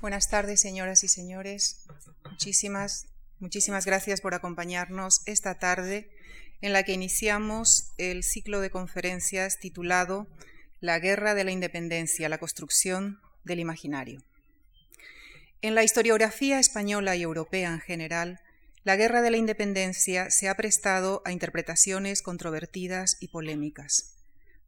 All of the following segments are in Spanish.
Buenas tardes, señoras y señores. Muchísimas, muchísimas gracias por acompañarnos esta tarde en la que iniciamos el ciclo de conferencias titulado La Guerra de la Independencia, la construcción del imaginario. En la historiografía española y europea en general, la Guerra de la Independencia se ha prestado a interpretaciones controvertidas y polémicas.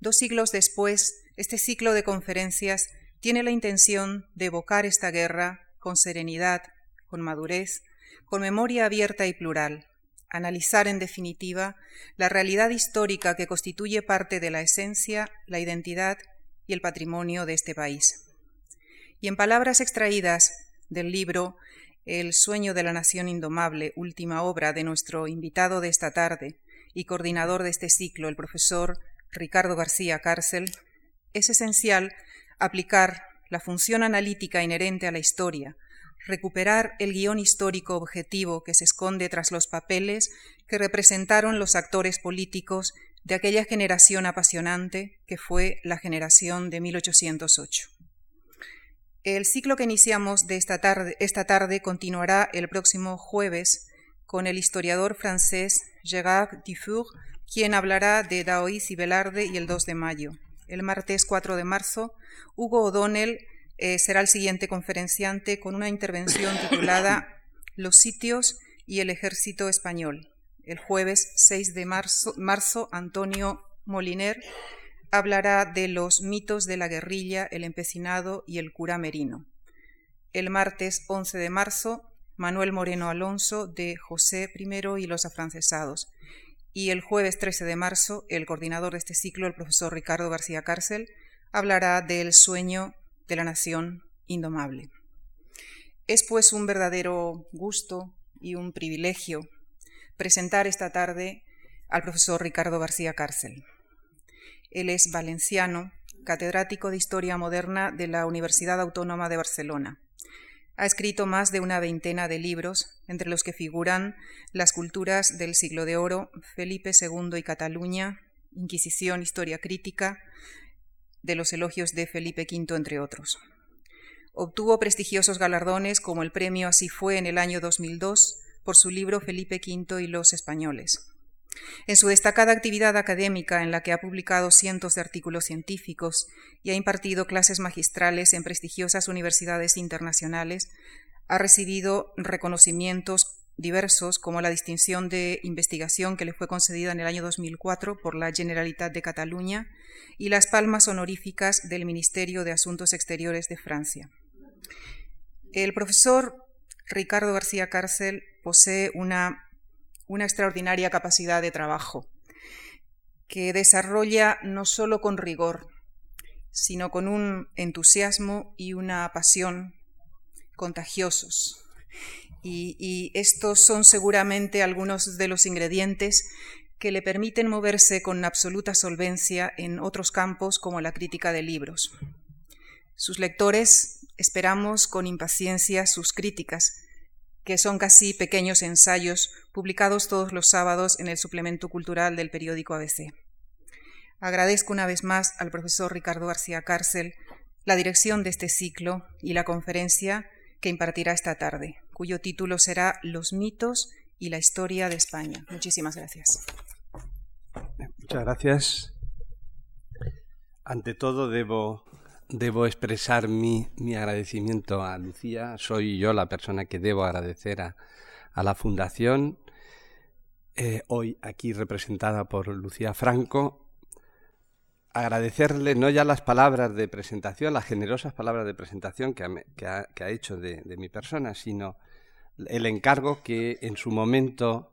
Dos siglos después, este ciclo de conferencias tiene la intención de evocar esta guerra con serenidad, con madurez, con memoria abierta y plural, analizar en definitiva la realidad histórica que constituye parte de la esencia, la identidad y el patrimonio de este país. Y en palabras extraídas del libro El sueño de la nación indomable, última obra de nuestro invitado de esta tarde y coordinador de este ciclo, el profesor Ricardo García Cárcel, es esencial aplicar la función analítica inherente a la historia, recuperar el guion histórico objetivo que se esconde tras los papeles que representaron los actores políticos de aquella generación apasionante que fue la generación de 1808. El ciclo que iniciamos de esta tarde, esta tarde continuará el próximo jueves con el historiador francés Gérard Dufour, quien hablará de Daoís y Velarde y el 2 de mayo. El martes 4 de marzo, Hugo O'Donnell eh, será el siguiente conferenciante con una intervención titulada Los sitios y el ejército español. El jueves 6 de marzo, marzo Antonio Moliner hablará de los mitos de la guerrilla, el empecinado y el cura merino. El martes 11 de marzo, Manuel Moreno Alonso de José I y los afrancesados. Y el jueves 13 de marzo, el coordinador de este ciclo, el profesor Ricardo García Cárcel, hablará del sueño de la nación indomable. Es pues un verdadero gusto y un privilegio presentar esta tarde al profesor Ricardo García Cárcel. Él es valenciano, catedrático de Historia Moderna de la Universidad Autónoma de Barcelona. Ha escrito más de una veintena de libros, entre los que figuran Las culturas del siglo de oro, Felipe II y Cataluña, Inquisición, Historia Crítica, de los elogios de Felipe V, entre otros. Obtuvo prestigiosos galardones como el premio Así fue en el año 2002 por su libro Felipe V y los españoles. En su destacada actividad académica, en la que ha publicado cientos de artículos científicos y ha impartido clases magistrales en prestigiosas universidades internacionales, ha recibido reconocimientos diversos, como la distinción de investigación que le fue concedida en el año 2004 por la Generalitat de Cataluña y las palmas honoríficas del Ministerio de Asuntos Exteriores de Francia. El profesor Ricardo García Cárcel posee una, una extraordinaria capacidad de trabajo que desarrolla no solo con rigor, sino con un entusiasmo y una pasión contagiosos y, estos son seguramente algunos de los ingredientes que le permiten moverse con absoluta solvencia en otros campos como la crítica de libros. Sus lectores esperamos con impaciencia sus críticas, que son casi pequeños ensayos publicados todos los sábados en el suplemento cultural del periódico ABC. Agradezco una vez más al profesor Ricardo García Cárcel la dirección de este ciclo y la conferencia que impartirá esta tarde, cuyo título será Los mitos y la historia de España. Muchísimas gracias. Muchas gracias. Ante todo debo, debo expresar mi, mi, agradecimiento a Lucía. Soy yo la persona que debo agradecer a, la Fundación, eh, hoy aquí representada por Lucía Franco, agradecerle no ya las palabras de presentación, las generosas palabras de presentación que ha, que ha, hecho de, mi persona, sino el encargo que en su momento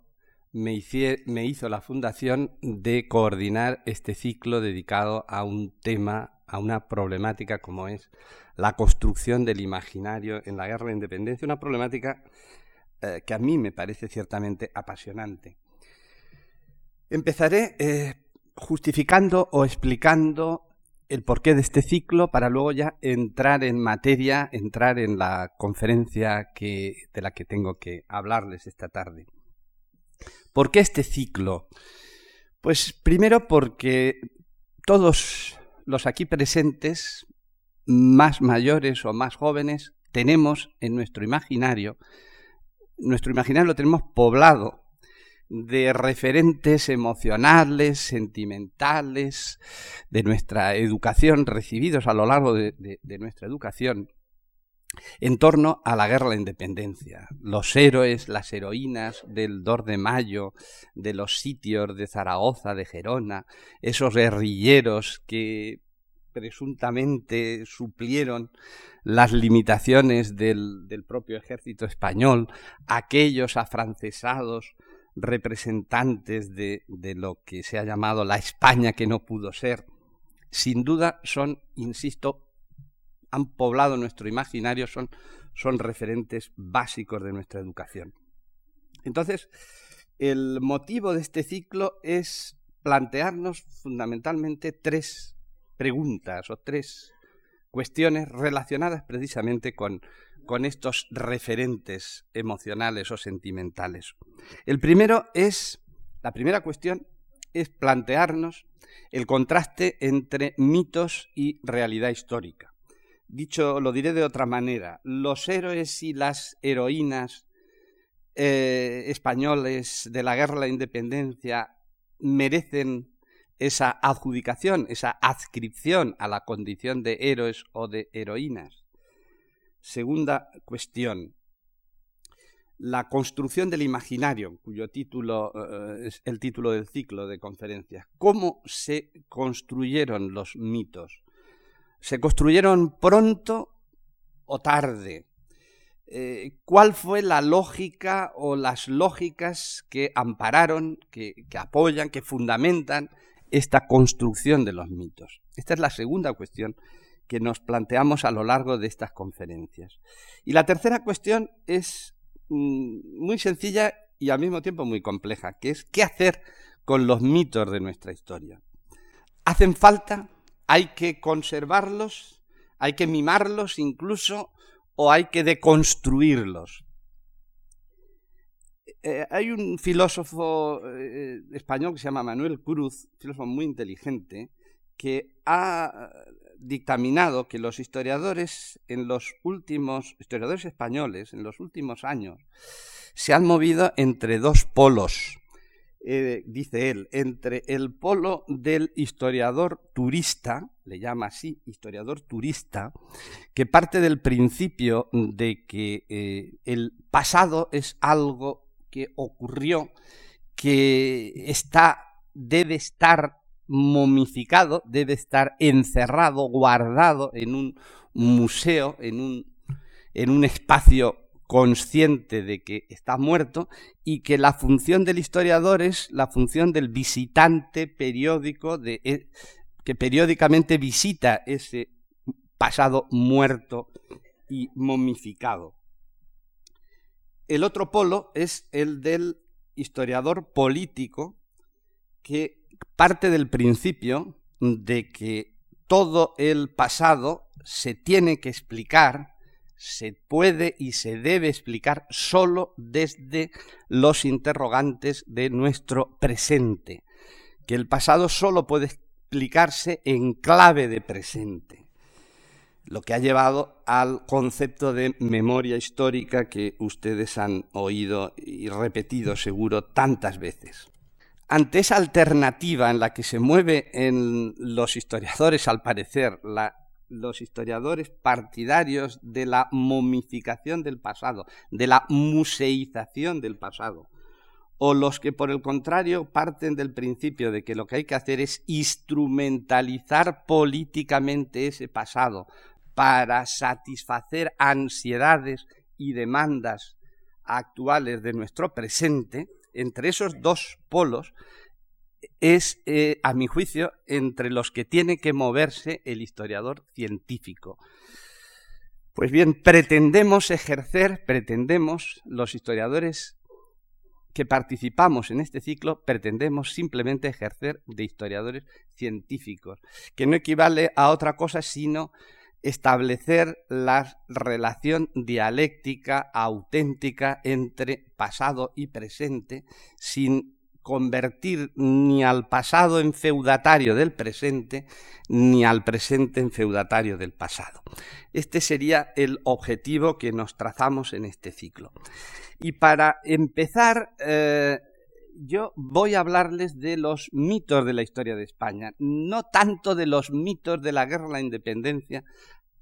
me, me, hizo la Fundación de coordinar este ciclo dedicado a un tema, a una problemática como es la construcción del imaginario en la guerra de independencia, una problemática eh, que a mí me parece ciertamente apasionante. Empezaré eh, justificando o explicando el porqué de este ciclo para luego ya entrar en materia, entrar en la conferencia que, de la que tengo que hablarles esta tarde. ¿Por qué este ciclo? Pues primero porque todos los aquí presentes, más mayores o más jóvenes, tenemos en nuestro imaginario, nuestro imaginario lo tenemos poblado de referentes emocionales, sentimentales, de nuestra educación, recibidos a lo largo de, nuestra educación, en torno a la guerra de la independencia. Los héroes, las heroínas del 2 de mayo, de los sitios de Zaragoza, de Gerona, esos guerrilleros que presuntamente suplieron las limitaciones del, propio ejército español, aquellos afrancesados representantes de, lo que se ha llamado la España que no pudo ser, sin duda son, insisto, han poblado nuestro imaginario, son, son referentes básicos de nuestra educación. Entonces, el motivo de este ciclo es plantearnos fundamentalmente tres preguntas o tres cuestiones relacionadas precisamente con, con estos referentes emocionales o sentimentales. El primero es, la primera cuestión es plantearnos el contraste entre mitos y realidad histórica. Dicho, lo diré de otra manera, los héroes y las heroínas eh, españoles de la guerra de la independencia merecen esa adjudicación, esa adscripción a la condición de héroes o de heroínas. Segunda cuestión, la construcción del imaginario, cuyo título eh, es el título del ciclo de conferencias. ¿Cómo se construyeron los mitos? ¿Se construyeron pronto o tarde? Eh, ¿Cuál fue la lógica o las lógicas que ampararon, que apoyan, que fundamentan esta construcción de los mitos? Esta es la segunda cuestión que nos planteamos a lo largo de estas conferencias. Y la tercera cuestión es mm, muy sencilla y al mismo tiempo muy compleja, que es qué hacer con los mitos de nuestra historia. ¿Hacen falta? ¿Hay que conservarlos? ¿Hay que mimarlos incluso? ¿O hay que deconstruirlos? Eh, hay un filósofo eh, español que se llama Manuel Cruz, filósofo muy inteligente, que ha dictaminado que los historiadores en los últimos historiadores españoles en los últimos años se han movido entre dos polos. Eh, dice él, entre el polo del historiador turista, le llama así, historiador turista, que parte del principio de que eh, el pasado es algo que ocurrió, que está, debe estar momificado, debe estar encerrado, guardado en un museo, en un, en un espacio consciente de que está muerto y que la función del historiador es la función del visitante periódico de, e, que periódicamente visita ese pasado muerto y momificado. El otro polo es el del historiador político que parte del principio de que todo el pasado se tiene que explicar, se puede y se debe explicar solo desde los interrogantes de nuestro presente, que el pasado solo puede explicarse en clave de presente, lo que ha llevado al concepto de memoria histórica que ustedes han oído y repetido seguro tantas veces. Ante esa alternativa en la que se mueve en los historiadores, al parecer, los historiadores partidarios de la momificación del pasado, de la museización del pasado, o los que por el contrario parten del principio de que lo que hay que hacer es instrumentalizar políticamente ese pasado para satisfacer ansiedades y demandas actuales de nuestro presente, entre esos dos polos es, eh, a mi juicio, entre los que tiene que moverse el historiador científico. Pues bien, pretendemos ejercer, pretendemos los historiadores que participamos en este ciclo, pretendemos simplemente ejercer de historiadores científicos, que no equivale a otra cosa sino establecer la relación dialéctica auténtica entre pasado y presente sin convertir ni al pasado en feudatario del presente, ni al presente en feudatario del pasado. Este sería el objetivo que nos trazamos en este ciclo. Y para empezar, eh, yo voy a hablarles de los mitos de la historia de España, no tanto de los mitos de la guerra a la independencia,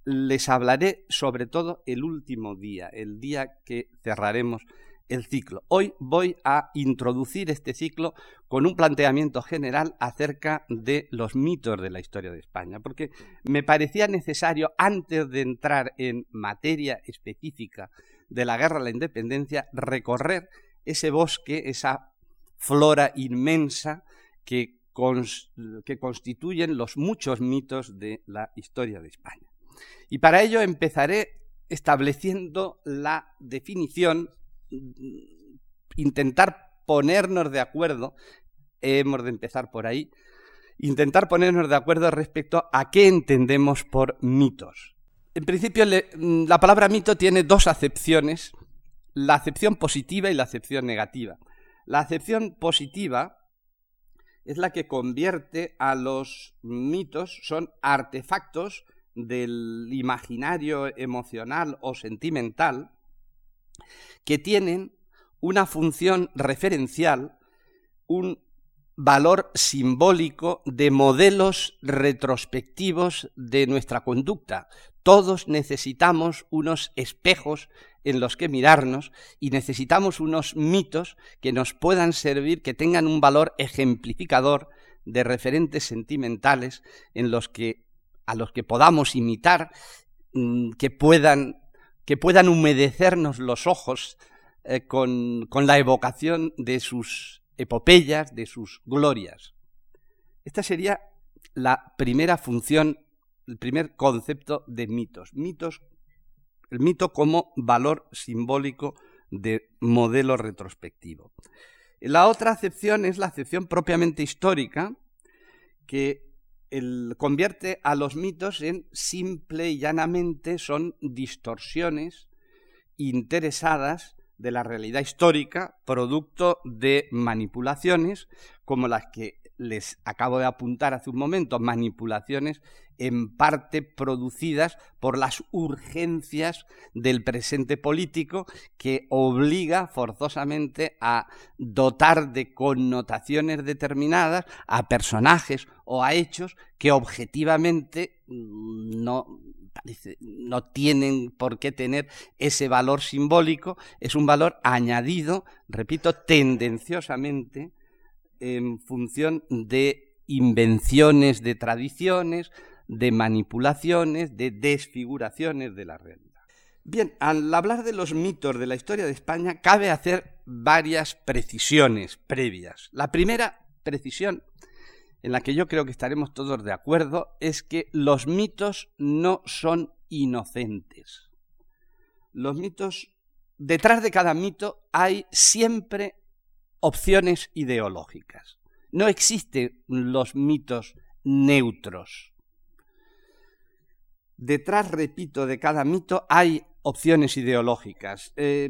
les hablaré sobre todo el último día, el día que cerraremos el ciclo. Hoy voy a introducir este ciclo con un planteamiento general acerca de los mitos de la historia de España, porque me parecía necesario, antes de entrar en materia específica de la guerra a la independencia, recorrer ese bosque, esa flora inmensa que, que constituyen los muchos mitos de la historia de España. Y para ello empezaré estableciendo la definición, intentar ponernos de acuerdo, hemos de empezar por ahí, intentar ponernos de acuerdo respecto a qué entendemos por mitos. En principio, la palabra mito tiene dos acepciones, la acepción positiva y la acepción negativa. La acepción positiva es la que convierte a los mitos, son artefactos del imaginario emocional o sentimental que tienen una función referencial, un valor simbólico de modelos retrospectivos de nuestra conducta. Todos necesitamos unos espejos en los que mirarnos y necesitamos unos mitos que nos puedan servir, que tengan un valor ejemplificador de referentes sentimentales en los que a los que podamos imitar, mm, que puedan, que puedan humedecernos los ojos eh, con, con la evocación de sus epopeyas, de sus glorias. Esta sería la primera función, el primer concepto de mitos. Mitos, el mito como valor simbólico de modelo retrospectivo. La otra acepción es la acepción propiamente histórica, que convierte a los mitos en simple y llanamente son distorsiones interesadas de la realidad histórica, producto de manipulaciones como las que les acabo de apuntar hace un momento, manipulaciones en parte producidas por las urgencias del presente político que obliga forzosamente a dotar de connotaciones determinadas a personajes o a hechos que objetivamente no, no tienen por qué tener ese valor simbólico, es un valor añadido, repito, tendenciosamente en función de invenciones de tradiciones, de manipulaciones, de desfiguraciones de la realidad. Bien, al hablar de los mitos de la historia de España, cabe hacer varias precisiones previas. La primera precisión, en la que yo creo que estaremos todos de acuerdo, es que los mitos no son inocentes. Los mitos, detrás de cada mito hay siempre opciones ideológicas. No existen los mitos neutros. Detrás, repito, de cada mito hay opciones ideológicas. Eh,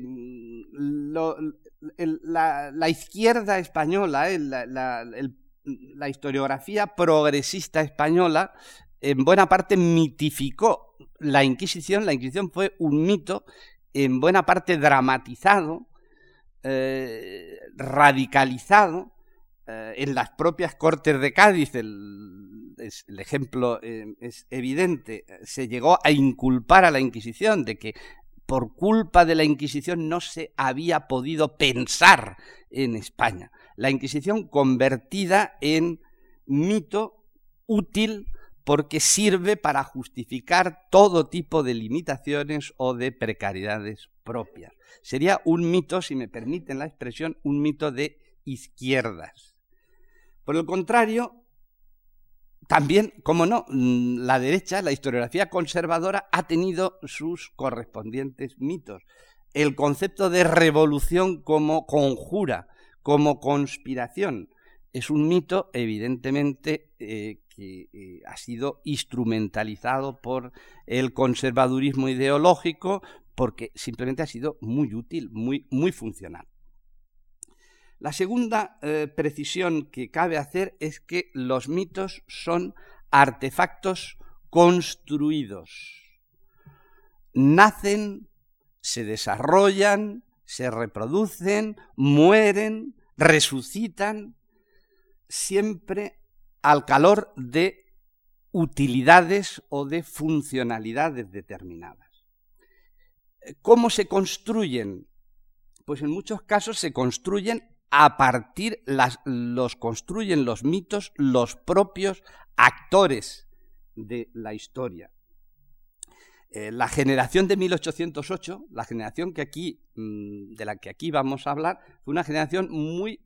la, izquierda española, eh, la, historiografía progresista española, en buena parte mitificó la Inquisición. La Inquisición fue un mito en buena parte dramatizado eh, radicalizado eh, en las propias Cortes de Cádiz, el, ejemplo eh, es evidente, se llegó a inculpar a la Inquisición de que por culpa de la Inquisición no se había podido pensar en España. La Inquisición convertida en mito útil porque sirve para justificar todo tipo de limitaciones o de precariedades propias. Sería un mito, si me permiten la expresión, un mito de izquierdas. Por el contrario, también, como no, mm, la derecha, la historiografía conservadora, ha tenido sus correspondientes mitos. El concepto de revolución como conjura, como conspiración, es un mito, evidentemente, eh, que eh, ha sido instrumentalizado por el conservadurismo ideológico, porque simplemente ha sido muy útil, muy, muy funcional. La segunda eh, precisión que cabe hacer es que los mitos son artefactos construidos. Nacen, se desarrollan, se reproducen, mueren, resucitan, siempre al calor de utilidades o de funcionalidades determinadas. ¿Cómo se construyen? Pues en muchos casos se construyen a partir, los construyen los mitos los propios actores de la historia. Eh, la generación de 1808, la generación que aquí, mm, de la que aquí vamos a hablar, fue una generación muy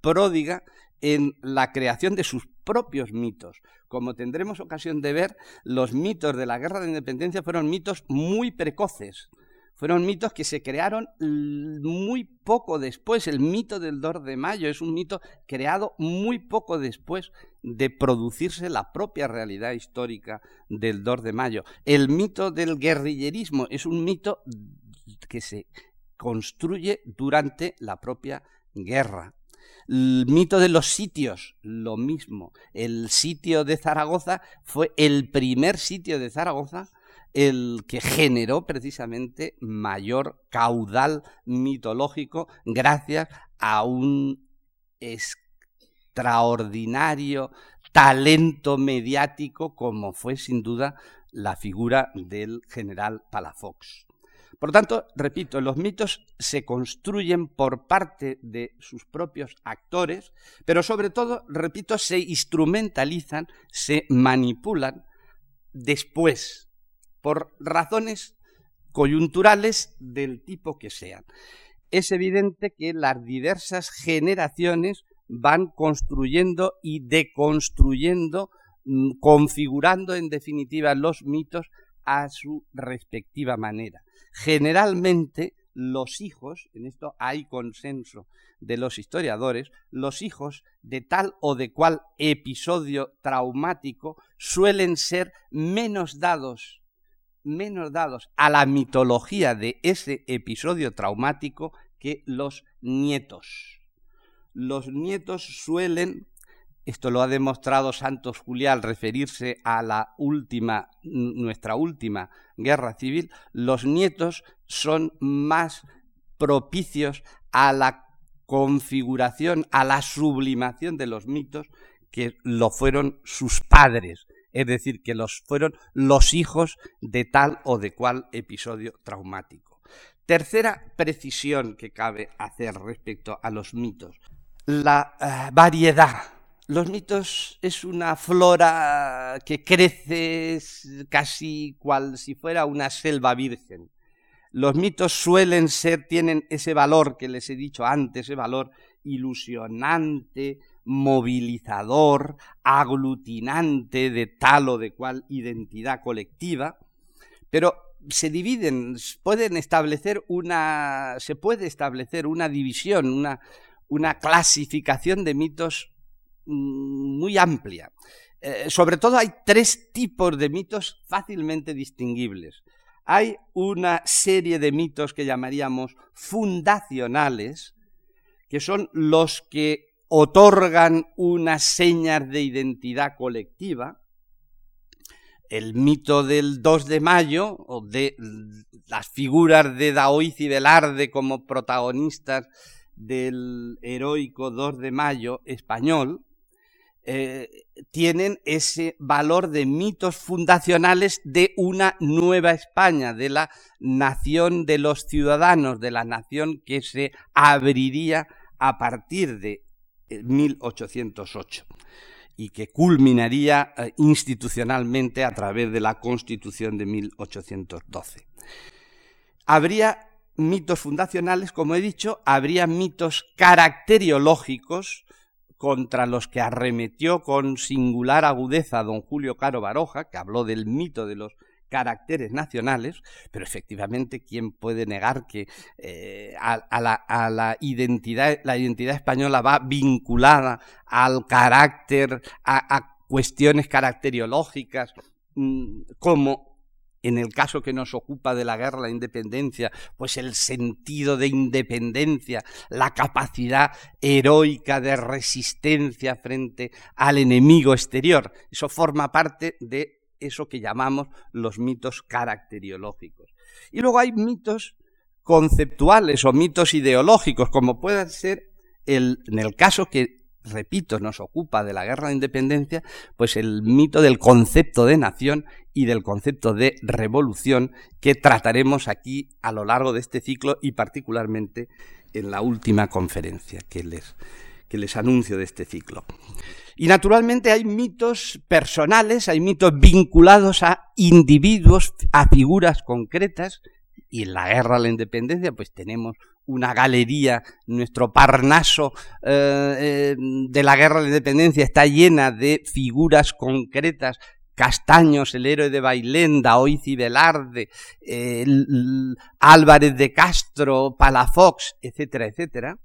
pródiga en la creación de sus propios mitos. Como tendremos ocasión de ver, los mitos de la Guerra de Independencia fueron mitos muy precoces. Fueron mitos que se crearon muy poco después. El mito del 2 de mayo es un mito creado muy poco después de producirse la propia realidad histórica del 2 de mayo. El mito del guerrillerismo es un mito que se construye durante la propia guerra. El mito de los sitios, lo mismo. El sitio de Zaragoza fue el primer sitio de Zaragoza el que generó precisamente mayor caudal mitológico gracias a un extraordinario talento mediático como fue sin duda la figura del general Palafox. Por tanto, repito, los mitos se construyen por parte de sus propios actores, pero sobre todo, repito, se instrumentalizan, se manipulan después por razones coyunturales del tipo que sean. Es evidente que las diversas generaciones van construyendo y deconstruyendo, mm, configurando en definitiva los mitos a su respectiva manera. Generalmente los hijos, en esto hay consenso de los historiadores, los hijos de tal o de cual episodio traumático suelen ser menos dados menos dados a la mitología de ese episodio traumático que los nietos. Los nietos suelen, esto lo ha demostrado Santos Julián al referirse a la última, nuestra última guerra civil, los nietos son más propicios a la configuración, a la sublimación de los mitos que lo fueron sus padres es decir, que los fueron los hijos de tal o de cual episodio traumático. Tercera precisión que cabe hacer respecto a los mitos, la eh, variedad. Los mitos es una flora que crece casi cual si fuera una selva virgen. Los mitos suelen ser, tienen ese valor que les he dicho antes, ese valor ilusionante, movilizador, aglutinante de tal o de cual identidad colectiva, pero se dividen, pueden establecer una, se puede establecer una división, una, una clasificación de mitos mm, muy amplia. Eh, sobre todo hay tres tipos de mitos fácilmente distinguibles. Hay una serie de mitos que llamaríamos fundacionales, que son los que otorgan unas señas de identidad colectiva. El mito del 2 de mayo, o de las figuras de Daoiz y Velarde como protagonistas del heroico 2 de mayo español, eh, tienen ese valor de mitos fundacionales de una nueva España, de la nación de los ciudadanos, de la nación que se abriría a partir de 1808 y que culminaría eh, institucionalmente a través de la Constitución de 1812. Habría mitos fundacionales, como he dicho, habría mitos caracteriológicos contra los que arremetió con singular agudeza don Julio Caro Baroja, que habló del mito de los caracteres nacionales, pero efectivamente, ¿quién puede negar que eh, a, la, identidad, la identidad española va vinculada al carácter, a, cuestiones caracteriológicas, mm, como en el caso que nos ocupa de la guerra la independencia, pues el sentido de independencia, la capacidad heroica de resistencia frente al enemigo exterior. Eso forma parte de eso que llamamos los mitos caracteriológicos. Y luego hay mitos conceptuales o mitos ideológicos, como puede ser el, en el caso que repito, nos ocupa de la guerra de independencia, pues el mito del concepto de nación y del concepto de revolución que trataremos aquí a lo largo de este ciclo y particularmente en la última conferencia que les, que les anuncio de este ciclo. Y naturalmente hay mitos personales, hay mitos vinculados a individuos, a figuras concretas, y en la guerra a la independencia pues tenemos una galería, nuestro Parnaso eh, eh, de la Guerra de la Independencia está llena de figuras concretas, Castaños, el héroe de Bailenda, Oiz Velarde, Álvarez de Castro, Palafox, etcétera, etcétera.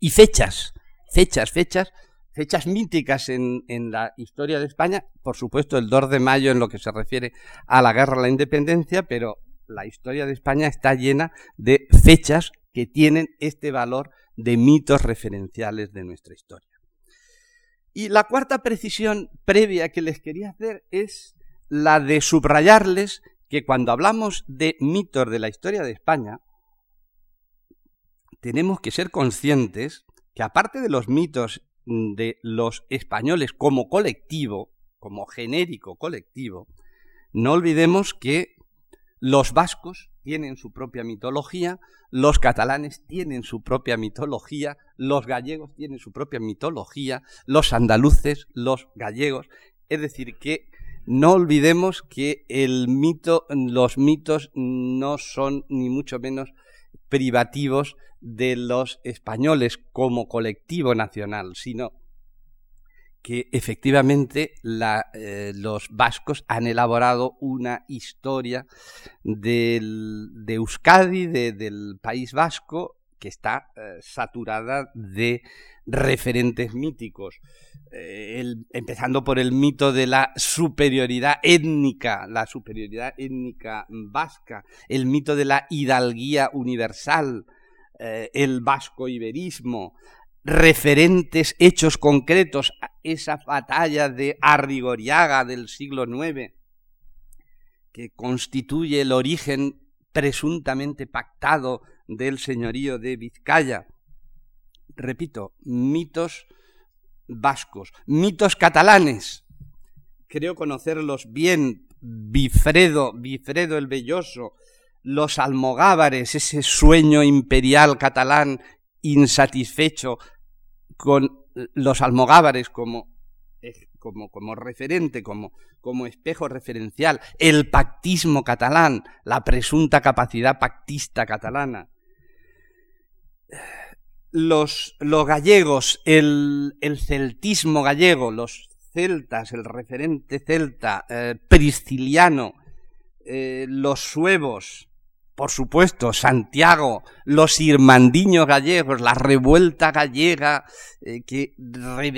Y fechas, fechas, fechas, fechas míticas en, la historia de España, por supuesto el 2 de mayo en lo que se refiere a la guerra a la independencia, pero la historia de España está llena de fechas que tienen este valor de mitos referenciales de nuestra historia. Y la cuarta precisión previa que les quería hacer es la de subrayarles que cuando hablamos de mitos de la historia de España, tenemos que ser conscientes que aparte de los mitos de los españoles como colectivo, como genérico colectivo, no olvidemos que los vascos tienen su propia mitología, los catalanes tienen su propia mitología, los gallegos tienen su propia mitología, los andaluces, los gallegos. Es decir, que no olvidemos que el mito, los mitos no son ni mucho menos privativos de los españoles como colectivo nacional, sino que efectivamente eh, los vascos han elaborado una historia del, de Euskadi, del País Vasco, que está eh, saturada de referentes míticos. Eh, empezando por el mito de la superioridad étnica, la superioridad étnica vasca, el mito de la hidalguía universal, el vasco-iberismo, referentes, hechos concretos, esa batalla de Arrigoriaga del siglo IX, que constituye el origen presuntamente pactado del señorío de Vizcaya. Repito, mitos vascos, mitos catalanes. Creo conocerlos bien. Bifredo, Bifredo el Belloso, los almogávares, ese sueño imperial catalán insatisfecho con los almogávares como, como, como referente, como, como espejo referencial, el pactismo catalán, la presunta capacidad pactista catalana. Los, los gallegos, el, el, celtismo gallego, los celtas, el referente celta, eh, prisciliano, eh, los suevos, por supuesto, Santiago, los irmandiños gallegos, la revuelta gallega eh, que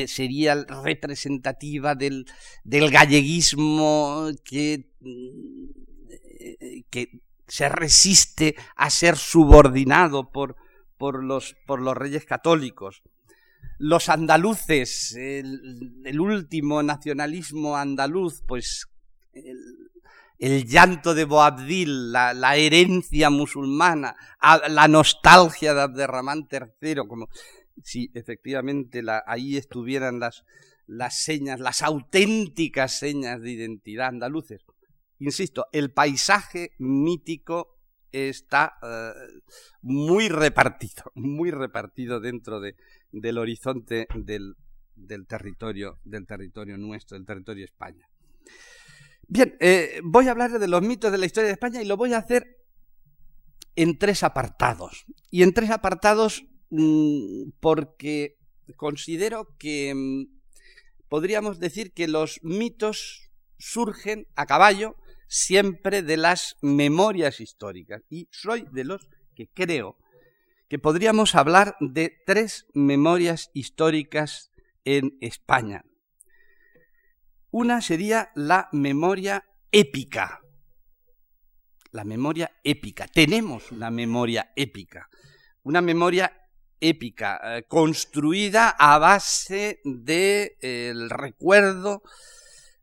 sería representativa del, del galleguismo que, eh, que, se resiste a ser subordinado por, por, los, por los reyes católicos. Los andaluces, el, último nacionalismo andaluz, pues el llanto de Boabdil, la, herencia musulmana, la nostalgia de Abderramán III, como si efectivamente ahí estuvieran las, las señas, las auténticas señas de identidad andaluces. Insisto, el paisaje mítico está eh, muy repartido, muy repartido dentro de, del horizonte del, del, territorio, del territorio nuestro, del territorio España. Bien, eh, voy a hablar de los mitos de la historia de España y lo voy a hacer en tres apartados. Y en tres apartados mm, porque considero que mm, podríamos decir que los mitos surgen a caballo siempre de las memorias históricas. Y soy de los que creo que podríamos hablar de tres memorias históricas en España. Una sería la memoria épica, la memoria épica. Tenemos una memoria épica, una memoria épica eh, construida a base del de, recuerdo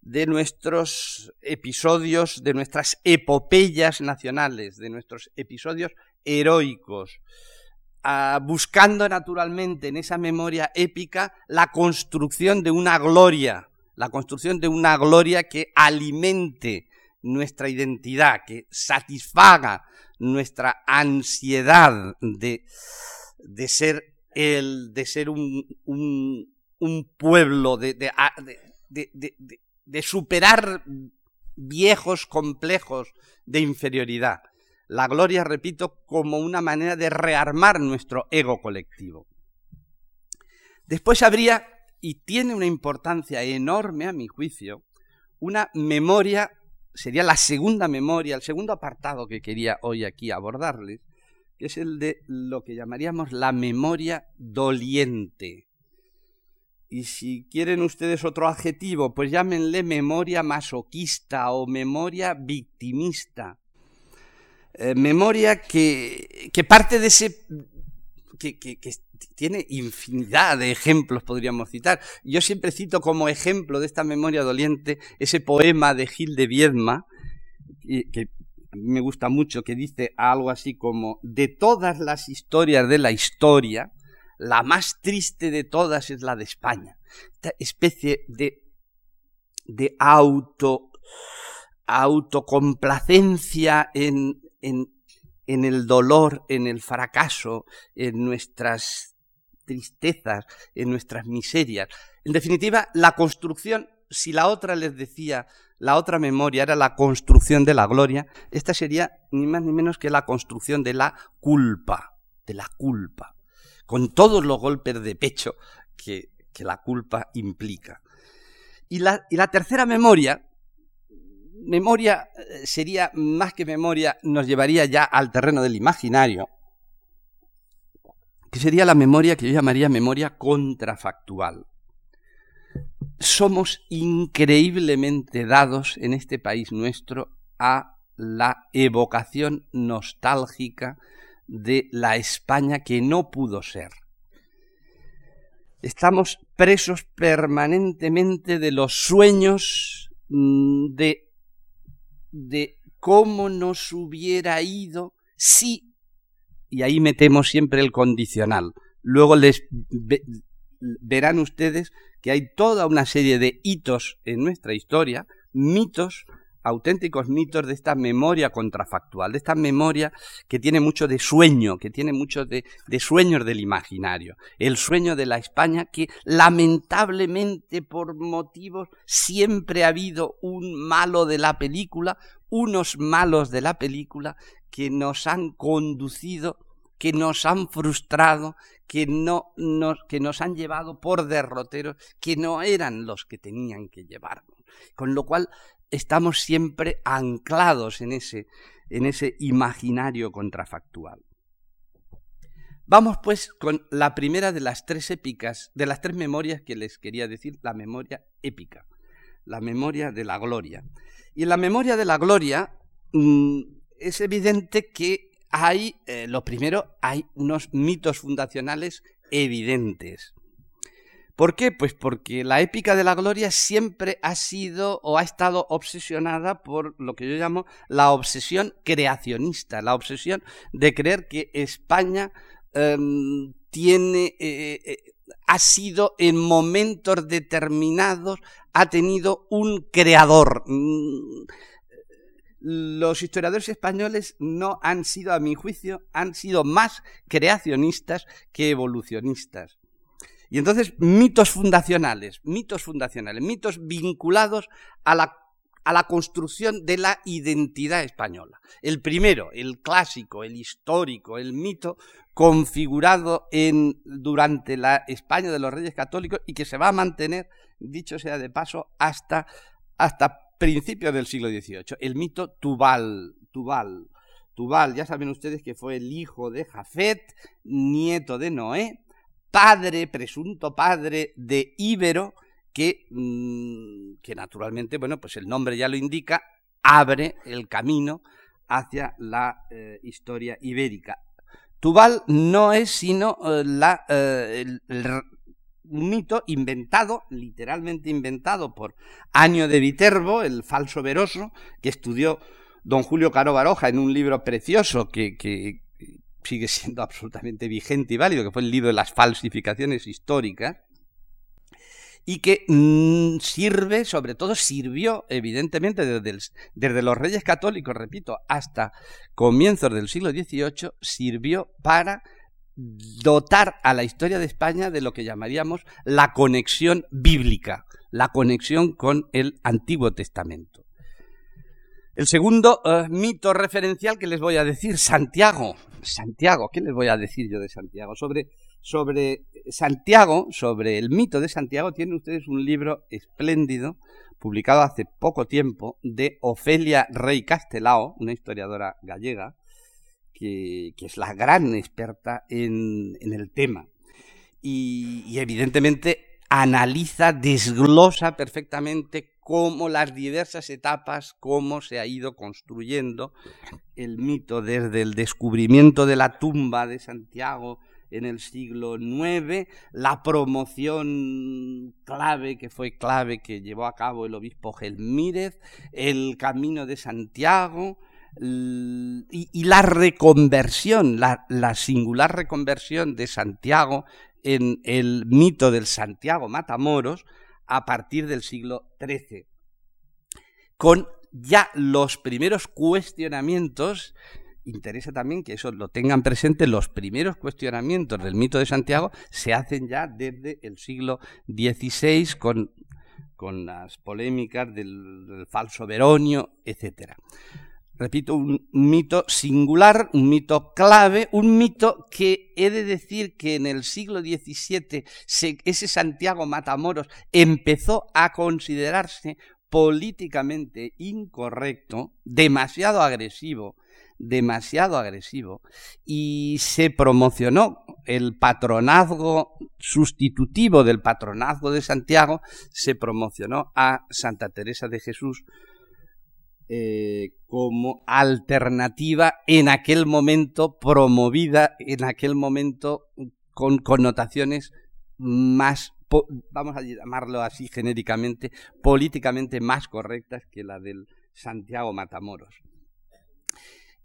de nuestros episodios, de nuestras epopeyas nacionales, de nuestros episodios heroicos, ah, buscando naturalmente en esa memoria épica la construcción de una gloria, la construcción de una gloria que alimente nuestra identidad, que satisfaga nuestra ansiedad de, de ser el, de ser un, un, pueblo, de, de superar viejos complejos de inferioridad. La gloria, repito, como una manera de rearmar nuestro ego colectivo. Después habría, y tiene una importancia enorme a mi juicio, una memoria, sería la segunda memoria, el segundo apartado que quería hoy aquí abordarles, que es el de lo que llamaríamos la memoria doliente. Y si quieren ustedes otro adjetivo, pues llámenle memoria masoquista o memoria victimista. Eh, memoria que, que, parte de ese... Que, que, que, tiene infinidad de ejemplos, podríamos citar. Yo siempre cito como ejemplo de esta memoria doliente ese poema de Gil de Viedma, que me gusta mucho, que dice algo así como, de todas las historias de la historia, la más triste de todas es la de España. Esta especie de, de auto, autocomplacencia en, en, en el dolor, en el fracaso, en nuestras tristezas, en nuestras miserias. En definitiva, la construcción, si la otra les decía, la otra memoria era la construcción de la gloria, esta sería ni más ni menos que la construcción de la culpa, de la culpa con todos los golpes de pecho que, la culpa implica. Y la, y la tercera memoria, memoria eh, sería más que memoria, nos llevaría ya al terreno del imaginario, que sería la memoria que yo llamaría memoria contrafactual. Somos increíblemente dados en este país nuestro a la evocación nostálgica de la España que no pudo ser. Estamos presos permanentemente de los sueños mm, de, de cómo nos hubiera ido si, y ahí metemos siempre el condicional. Luego les verán ustedes que hay toda una serie de hitos en nuestra historia, mitos auténticos mitos de esta memoria contrafactual, de esta memoria que tiene mucho de sueño, que tiene mucho de, sueños del imaginario, el sueño de la España que lamentablemente por motivos siempre ha habido un malo de la película, unos malos de la película que nos han conducido que nos han frustrado, que, no nos, que nos han llevado por derroteros que no eran los que tenían que llevarnos. Con lo cual estamos siempre anclados en ese, en ese imaginario contrafactual. Vamos pues con la primera de las tres épicas, de las tres memorias que les quería decir, la memoria épica, la memoria de la gloria. Y en la memoria de la gloria mm, es evidente que hay, eh, lo primero, hay unos mitos fundacionales evidentes. ¿Por qué? Pues porque la épica de la gloria siempre ha sido o ha estado obsesionada por lo que yo llamo la obsesión creacionista, la obsesión de creer que España em, tiene, eh, eh, ha sido en momentos determinados, ha tenido un creador. Mm, los historiadores españoles no han sido, a mi juicio, han sido más creacionistas que evolucionistas. Y entonces, mitos fundacionales, mitos fundacionales, mitos vinculados a la, a la construcción de la identidad española. El primero, el clásico, el histórico, el mito configurado en, durante la España de los Reyes Católicos y que se va a mantener, dicho sea de paso, hasta, hasta principios del siglo XVIII. El mito Tubal, Tubal. Tubal, ya saben ustedes que fue el hijo de Jafet, nieto de Noé, padre, presunto padre de Íbero, que, mm, que naturalmente, bueno, pues el nombre ya lo indica, abre el camino hacia la eh, historia ibérica. Tubal no es sino eh, la, el, un mito inventado, literalmente inventado por Año de Viterbo, el falso veroso, que estudió don Julio Caro Baroja en un libro precioso que, que sigue siendo absolutamente vigente y válido, que fue el libro de las falsificaciones históricas, y que mm, sirve, sobre todo sirvió, evidentemente, desde, desde, los reyes católicos, repito, hasta comienzos del siglo XVIII, sirvió para dotar a la historia de España de lo que llamaríamos la conexión bíblica, la conexión con el Antiguo Testamento. El segundo eh, mito referencial que les voy a decir, Santiago. Santiago, ¿qué les voy a decir yo de Santiago? Sobre, sobre Santiago, sobre el mito de Santiago, tienen ustedes un libro espléndido, publicado hace poco tiempo, de Ofelia Rey Castelao, una historiadora gallega, que, es la gran experta en, el tema. Y, evidentemente analiza, desglosa perfectamente cómo las diversas etapas, cómo se ha ido construyendo el mito desde el descubrimiento de la tumba de Santiago en el siglo IX, la promoción clave que fue clave que llevó a cabo el obispo Gelmírez, el camino de Santiago, y, la reconversión, la, singular reconversión de Santiago en el mito del Santiago Matamoros a partir del siglo XIII, con ya los primeros cuestionamientos, interesa también que eso lo tengan presente, los primeros cuestionamientos del mito de Santiago se hacen ya desde el siglo XVI con, con las polémicas del, del falso Veronio, etcétera repito, un mito singular, un mito clave, un mito que he de decir que en el siglo XVII ese Santiago Matamoros empezó a considerarse políticamente incorrecto, demasiado agresivo, demasiado agresivo, y se promocionó el patronazgo sustitutivo del patronazgo de Santiago, se promocionó a Santa Teresa de Jesús eh, como alternativa en aquel momento promovida, en aquel momento con connotaciones más, vamos a llamarlo así genéricamente, políticamente más correctas que la del Santiago Matamoros.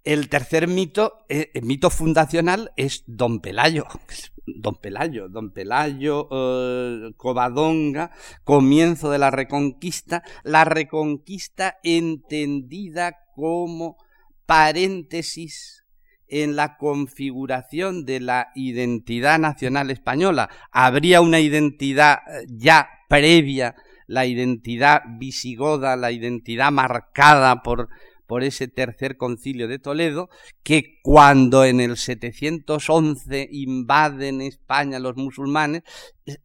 El tercer mito, eh, el mito fundacional, es Don Pelayo. Don Pelayo, Don Pelayo, eh, Covadonga, comienzo de la Reconquista, la Reconquista entendida como paréntesis en la configuración de la identidad nacional española. Habría una identidad eh, ya previa, la identidad visigoda, la identidad marcada por por ese tercer concilio de Toledo, que cuando en el 711 invaden España los musulmanes,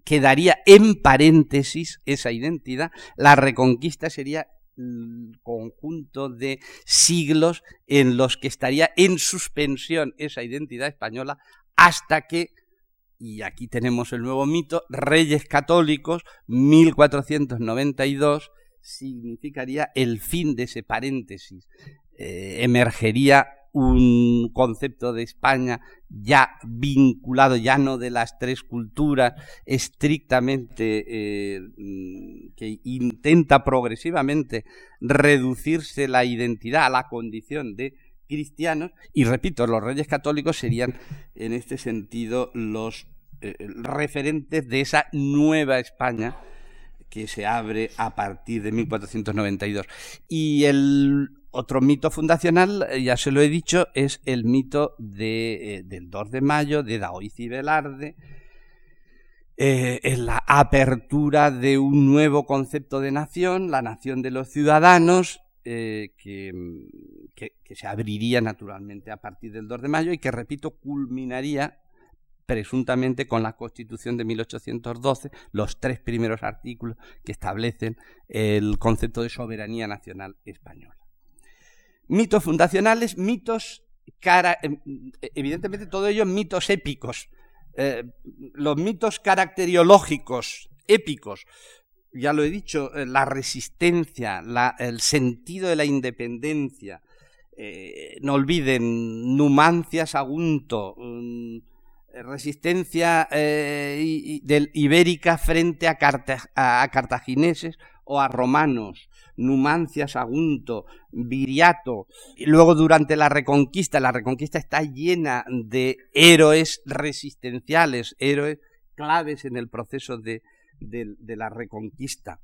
quedaría en paréntesis esa identidad, la reconquista sería conjunto de siglos en los que estaría en suspensión esa identidad española hasta que y aquí tenemos el nuevo mito, Reyes Católicos, 1492, significaría el fin de ese paréntesis. Eh, emergería un concepto de España ya vinculado, ya no de las tres culturas, estrictamente eh, mm, que intenta progresivamente reducirse la identidad a la condición de cristianos, y repito, los reyes católicos serían en este sentido los eh, referentes de esa nueva España que se abre a partir de 1492. Y el otro mito fundacional, eh, ya se lo he dicho, es el mito eh, del 2 de mayo, de Daoiz Velarde, eh, es la apertura de un nuevo concepto de nación, la nación de los ciudadanos, que, que, se abriría naturalmente a partir del 2 de mayo y que, repito, culminaría presuntamente con la Constitución de 1812, los tres primeros artículos que establecen el concepto de soberanía nacional española. Mitos fundacionales, mitos, em, evidentemente todo ello mitos épicos, eh, los mitos caracteriológicos, épicos, ya lo he dicho, eh, la resistencia, el sentido de la independencia, eh, no olviden, Numancia Sagunto, mm, resistencia eh, ibérica frente a, cartagineses o a romanos, Numancia, Sagunto, Viriato. Y luego durante la Reconquista, la Reconquista está llena de héroes resistenciales, héroes claves en el proceso de, la Reconquista.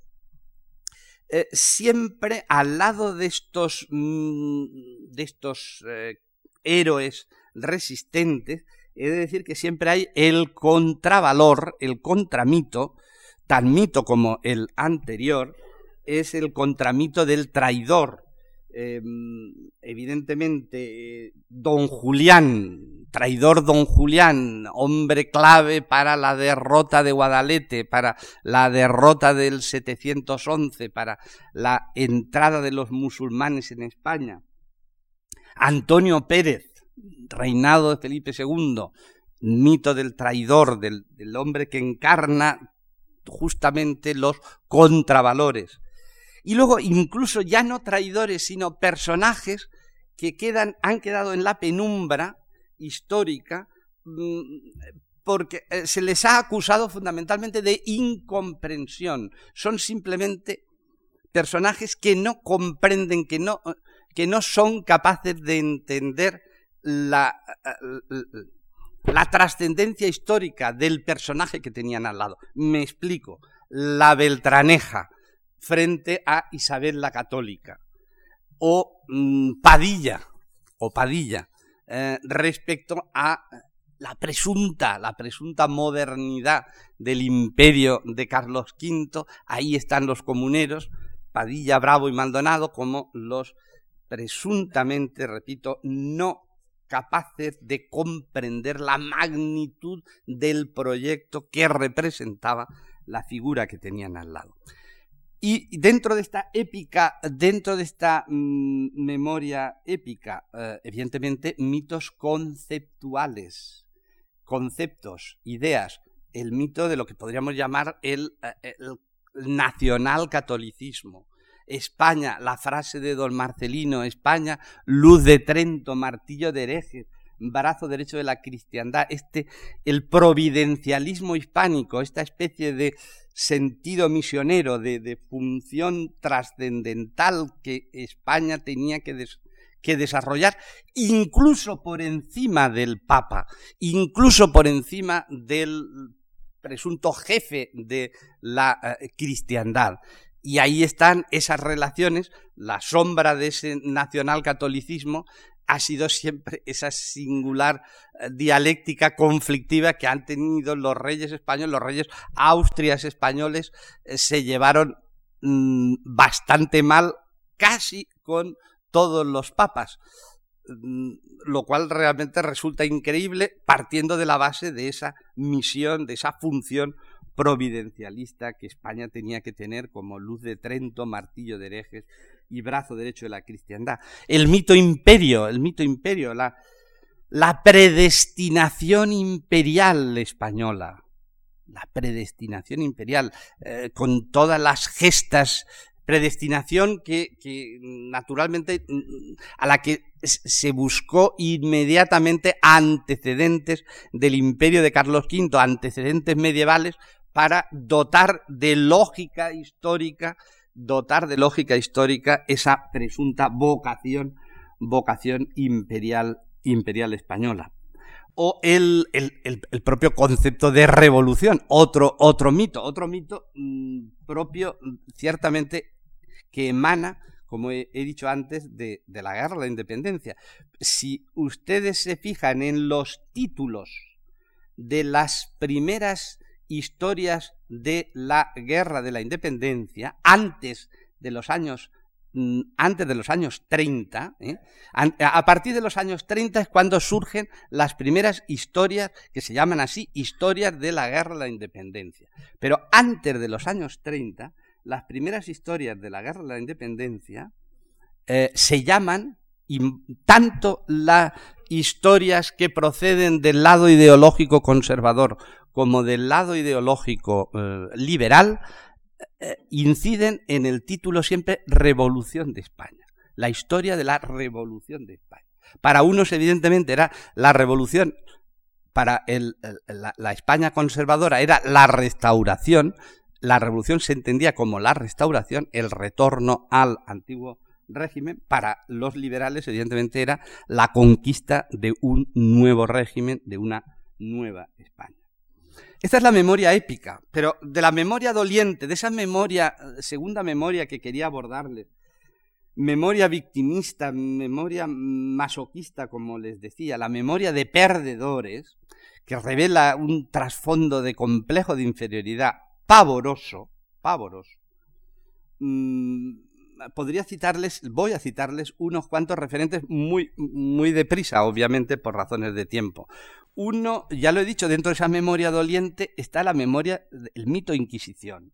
Eh, siempre al lado de estos, mm, de estos eh, héroes resistentes, he de decir que siempre hay el contravalor, el contramito, tan mito como el anterior, es el contramito del traidor. Em, evidentemente, don Julián, traidor don Julián, hombre clave para la derrota de Guadalete, para la derrota del 711, para la entrada de los musulmanes en España. Antonio Pérez, reinado de Felipe II, mito del traidor, del, hombre que encarna justamente los contravalores. Y luego incluso ya no traidores, sino personajes que quedan, han quedado en la penumbra histórica mm, porque eh, se les ha acusado fundamentalmente de incomprensión. Son simplemente personajes que no comprenden, que no, que no son capaces de entender la, la trascendencia histórica del personaje que tenían al lado. Me explico. La Beltraneja, frente a Isabel la Católica, o mm, Padilla, o Padilla, eh, respecto a la presunta, la presunta modernidad del imperio de Carlos V, ahí están los comuneros, Padilla, Bravo y Maldonado, como los presuntamente, repito, no capaces de comprender la magnitud del proyecto que representaba la figura que tenían al lado. Y dentro de esta épica, dentro de esta mm, memoria épica, eh, evidentemente mitos conceptuales, conceptos, ideas, el mito de lo que podríamos llamar el, eh, el nacional catolicismo. España, la frase de don Marcelino, España, luz de Trento, martillo de herejes, brazo derecho de la cristiandad, este, el providencialismo hispánico, esta especie de sentido misionero, de, función trascendental que España tenía que, desarrollar, incluso por encima del Papa, incluso por encima del presunto jefe de la eh, cristiandad. Y ahí están esas relaciones, la sombra de ese nacionalcatolicismo ha sido siempre esa singular eh, dialéctica conflictiva que han tenido los reyes españoles, los reyes austrias españoles eh, se llevaron mm, bastante mal casi con todos los papas, mm, lo cual realmente resulta increíble partiendo de la base de esa misión, de esa función providencialista que España tenía que tener como luz de Trento, martillo de herejes y brazo derecho de la cristiandad. El mito imperio, el mito imperio, la, predestinación imperial española, la predestinación imperial, eh, con todas las gestas, predestinación que, que, naturalmente mm, a la que se buscó inmediatamente antecedentes del imperio de Carlos V, antecedentes medievales para dotar de lógica histórica, dotar de lógica histórica esa presunta vocación, vocación imperial, imperial española. O el, propio concepto de revolución, otro, otro mito, otro mito mm, propio, ciertamente, que emana como he, dicho antes, de, de, la guerra de la independencia. Si ustedes se fijan en los títulos de las primeras historias de la guerra de la independencia antes de los años mm, antes de los años 30, ¿eh? a partir de los años 30 es cuando surgen las primeras historias que se llaman así, historias de la guerra de la independencia. Pero antes de los años 30, las primeras historias de la guerra de la independencia eh, se llaman, tanto las historias que proceden del lado ideológico conservador como del lado ideológico eh, liberal, eh, inciden en el título siempre Revolución de España. la historia de la revolución de España. Para unos, evidentemente, era la revolución, para la, España conservadora era la restauración, la revolución se entendía como la restauración, el retorno al antiguo régimen, para los liberales, evidentemente, era la conquista de un nuevo régimen, de una nueva España. Esta es la memoria épica, pero de la memoria doliente, de esa memoria, segunda memoria que quería abordarles, memoria victimista, memoria masoquista, como les decía, la memoria de perdedores, que revela un trasfondo de complejo de inferioridad pavoroso, pavoroso. Mm, podría citarles, voy a citarles unos cuantos referentes muy, muy deprisa, obviamente por razones de tiempo. Uno, ya lo he dicho, dentro de esa memoria doliente está la memoria, el mito Inquisición.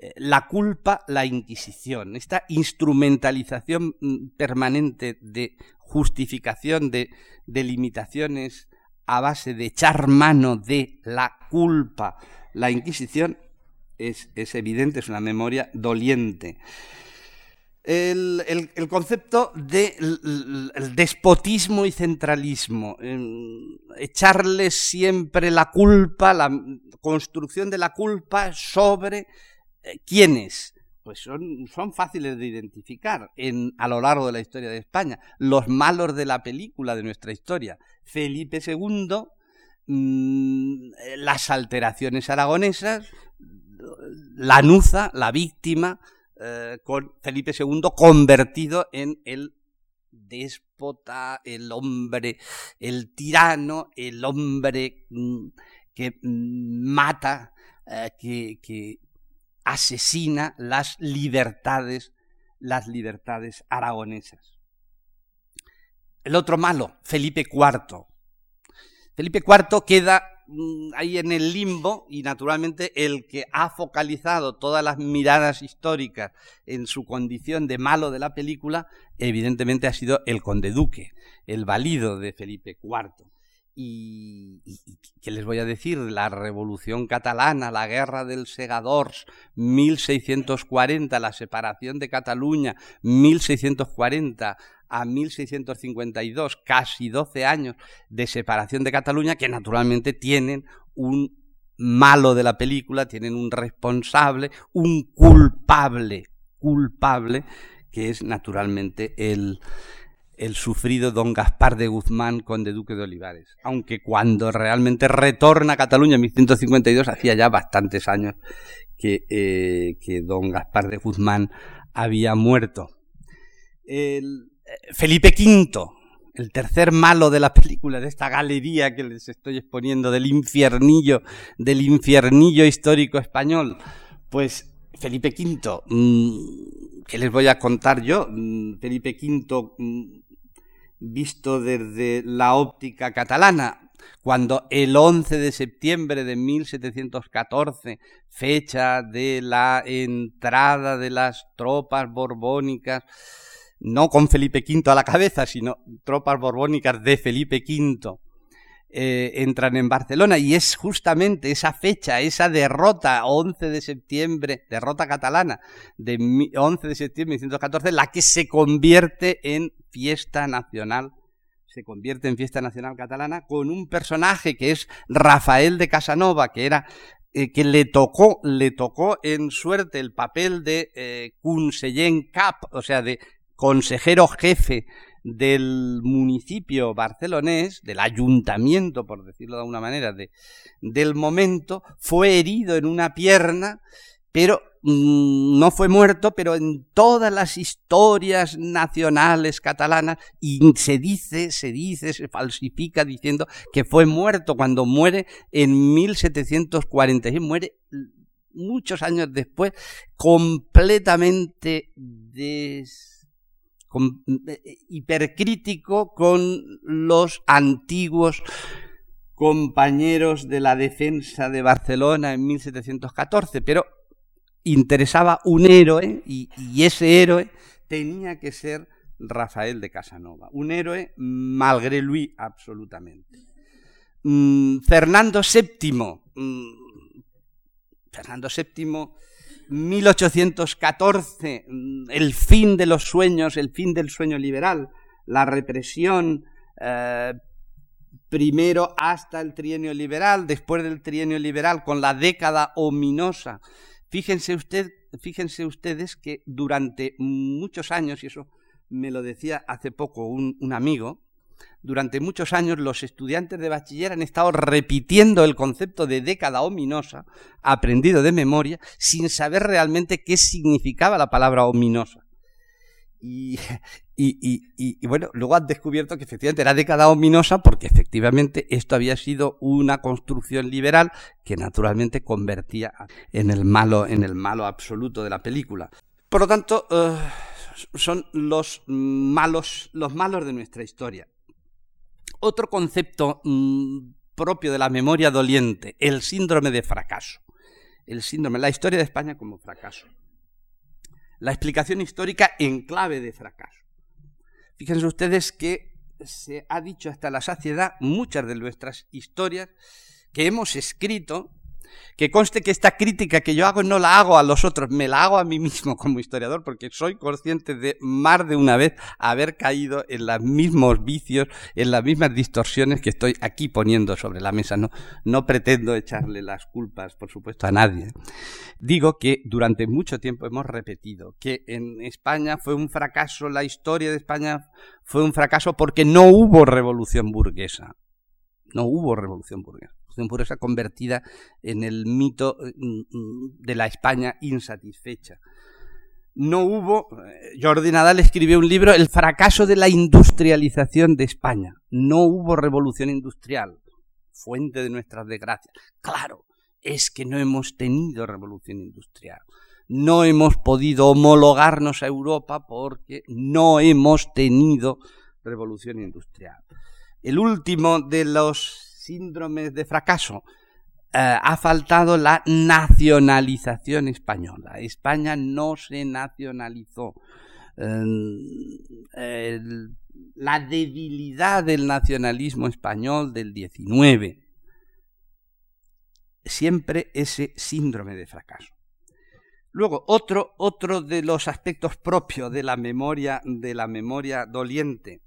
Eh, la culpa, la Inquisición, esta instrumentalización mm, permanente de justificación de, de limitaciones a base de echar mano de la culpa, la Inquisición, es, es evidente, es una memoria doliente el, concepto de despotismo y centralismo, echarle siempre la culpa, la construcción de la culpa sobre eh, quiénes. Pues son, son, fáciles de identificar en, a lo largo de la historia de España. Los malos de la película de nuestra historia. Felipe II, mm, las alteraciones aragonesas, la nuza, la víctima, eh, con Felipe II convertido en el déspota, el hombre, el tirano, el hombre mm, que mm, mata, eh, que, asesina las libertades, las libertades aragonesas. El otro malo, Felipe IV. Felipe IV queda ahí en el limbo y naturalmente el que ha focalizado todas las miradas históricas en su condición de malo de la película, evidentemente ha sido el conde duque, el valido de Felipe IV. Y, qué les voy a decir, la revolución catalana, la guerra del segadors, 1640, la separación de Cataluña, 1640, a 1652, casi 12 años de separación de Cataluña, que naturalmente tienen un malo de la película, tienen un responsable, un culpable, culpable, que es naturalmente el, el sufrido don Gaspar de Guzmán, conde duque de Olivares. Aunque cuando realmente retorna a Cataluña en 1152, hacía ya bastantes años que, eh, que don Gaspar de Guzmán había muerto. El, Felipe V, el tercer malo de la película, de esta galería que les estoy exponiendo, del infiernillo, del infiernillo histórico español, pues Felipe V, mm, ¿qué les voy a contar yo? Mm, Felipe V mm, visto desde la óptica catalana, cuando el 11 de septiembre de 1714, fecha de la entrada de las tropas borbónicas, no con Felipe V a la cabeza, sino tropas borbónicas de Felipe V, eh, entran en Barcelona. Y es justamente esa fecha, esa derrota, 11 de septiembre, derrota catalana de 11 de septiembre de 1914, la que se convierte en fiesta nacional, se convierte en fiesta nacional catalana con un personaje que es Rafael de Casanova, que era eh, que le tocó, le tocó en suerte el papel de eh, Cap, o sea, de consejero jefe del municipio barcelonés, del ayuntamiento, por decirlo de alguna manera, de, del momento, fue herido en una pierna, pero mm, no fue muerto, pero en todas las historias nacionales catalanas y se dice, se dice, se falsifica diciendo que fue muerto cuando muere en 1746, muere muchos años después, completamente des eh, eh, hipercrítico con los antiguos compañeros de la defensa de Barcelona en 1714, pero interesaba un héroe y, ese héroe tenía que ser Rafael de Casanova, un héroe malgré lui absolutamente. Mm, Fernando VII, mm, Fernando VII 1814, mm, el fin de los sueños, el fin del sueño liberal, la represión, eh, primero hasta el trienio liberal, después del trienio liberal, con la década ominosa. Fíjense, usted, fíjense ustedes que durante muchos años, y eso me lo decía hace poco un amigo, durante muchos años los estudiantes de bachiller han estado repitiendo el concepto de década ominosa, aprendido de memoria, sin saber realmente qué significaba la palabra ominosa. Y, y, bueno, luego han descubierto que efectivamente era década ominosa porque efectivamente esto había sido una construcción liberal que naturalmente convertía en el malo, en el malo absoluto de la película. Por lo tanto, eh, son los malos, los malos de nuestra historia. Otro concepto mm, propio de la memoria doliente, el síndrome de fracaso. El síndrome, la historia de España como fracaso. La explicación histórica en clave de fracaso. Fíjense ustedes que se ha dicho hasta la saciedad muchas de nuestras historias que hemos escrito que conste que esta crítica que yo hago no la hago a los otros, me la hago a mí mismo como historiador, porque soy consciente de más de una vez haber caído en los mismos vicios, en las mismas distorsiones que estoy aquí poniendo sobre la mesa. No, no pretendo echarle las culpas, por supuesto, a nadie. Digo que durante mucho tiempo hemos repetido que en España fue un fracaso, la historia de España fue un fracaso porque no hubo revolución burguesa. No hubo revolución burguesa convertida en el mito mm, mm, de la España insatisfecha. No hubo, eh, Jordi Nadal escribió un libro, El fracaso de la industrialización de España. No hubo revolución industrial, fuente de nuestras desgracias. Claro, es que no hemos tenido revolución industrial. No hemos podido homologarnos a Europa porque no hemos tenido revolución industrial. El último de los síndromes de fracaso, eh, ha faltado la nacionalización española. España no se nacionalizó. la debilidad del nacionalismo español del 19. Siempre ese síndrome de fracaso. Luego, otro, otro de los aspectos propios de la memoria, de la memoria doliente,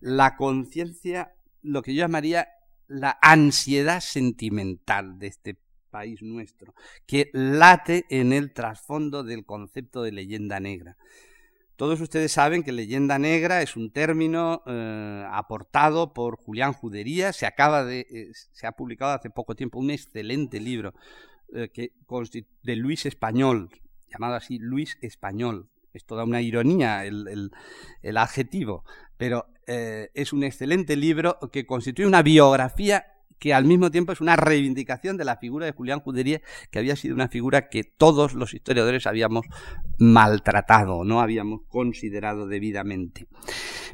la conciencia, lo que yo llamaría la ansiedad sentimental de este país nuestro, que late en el trasfondo del concepto de leyenda negra. Todos ustedes saben que leyenda negra es un término eh, aportado por Julián Judería. Se acaba de, eh, se ha publicado hace poco tiempo un excelente libro eh, de Luis Español, llamado así Luis Español. Es toda una ironía el, el adjetivo, pero eh, es un excelente libro que constituye una biografía que al mismo tiempo es una reivindicación de la figura de Julián Judería, que había sido una figura que todos los historiadores habíamos maltratado, no habíamos considerado debidamente.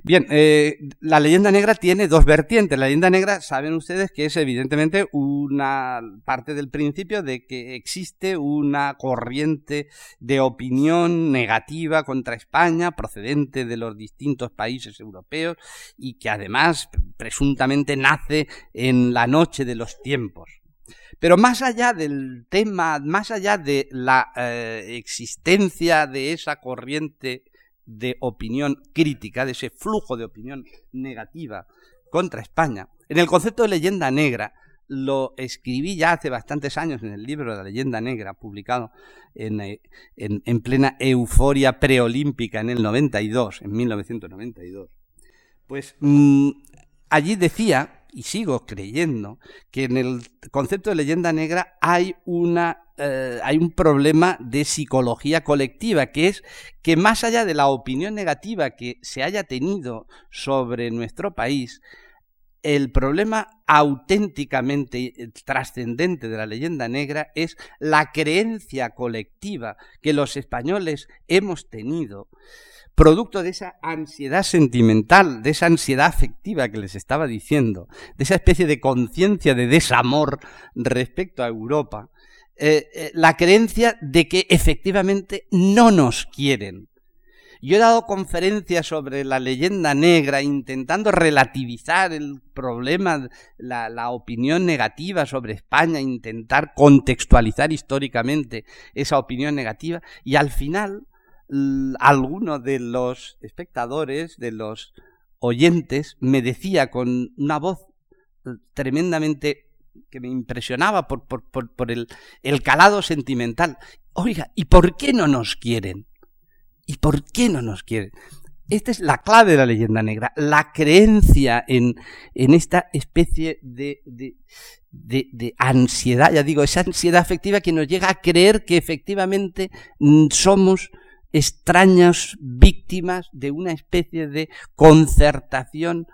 Bien, eh, la leyenda negra tiene dos vertientes. La leyenda negra, saben ustedes que es evidentemente una parte del principio de que existe una corriente de opinión negativa contra España procedente de los distintos países europeos y que además presuntamente nace en la noche de los tiempos. Pero más allá del tema, más allá de la eh, existencia de esa corriente de opinión crítica, de ese flujo de opinión negativa contra España, en el concepto de leyenda negra, lo escribí ya hace bastantes años en el libro de la leyenda negra, publicado en, eh, en, plena euforia preolímpica en el 92, en 1992. Pues mm, allí decía y sigo creyendo que en el concepto de leyenda negra hay una eh, hay un problema de psicología colectiva, que es que más allá de la opinión negativa que se haya tenido sobre nuestro país, el problema auténticamente trascendente de la leyenda negra es la creencia colectiva que los españoles hemos tenido producto de esa ansiedad sentimental, de esa ansiedad afectiva que les estaba diciendo, de esa especie de conciencia de desamor respecto a Europa, eh, eh, la creencia de que efectivamente no nos quieren. Yo he dado conferencias sobre la leyenda negra intentando relativizar el problema, la, la opinión negativa sobre España, intentar contextualizar históricamente esa opinión negativa y al final alguno de los espectadores, de los oyentes, me decía con una voz tremendamente que me impresionaba por, por, el, el calado sentimental. Oiga, ¿y por qué no nos quieren? ¿Y por qué no nos quieren? Esta es la clave de la leyenda negra, la creencia en, en esta especie de, de, ansiedad, ya digo, esa ansiedad afectiva que nos llega a creer que efectivamente mm, somos extrañas víctimas de una especie de concertación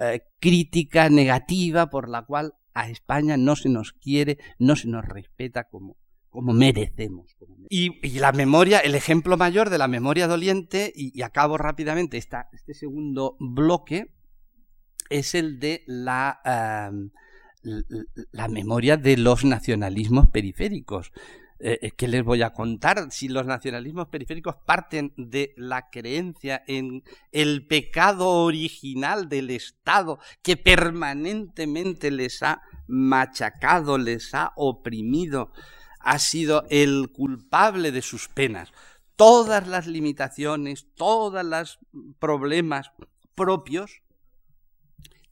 eh, crítica negativa por la cual a España no se nos quiere, no se nos respeta como, como merecemos. Y, la memoria, el ejemplo mayor de la memoria doliente, y, acabo rápidamente este segundo bloque, es el de la, uh, la memoria de los nacionalismos periféricos. Eh, eh, ¿qué les voy a contar? Si los nacionalismos periféricos parten de la creencia en el pecado original del Estado que permanentemente les ha machacado, les ha oprimido, ha sido el culpable de sus penas. Todas las limitaciones, todos los problemas propios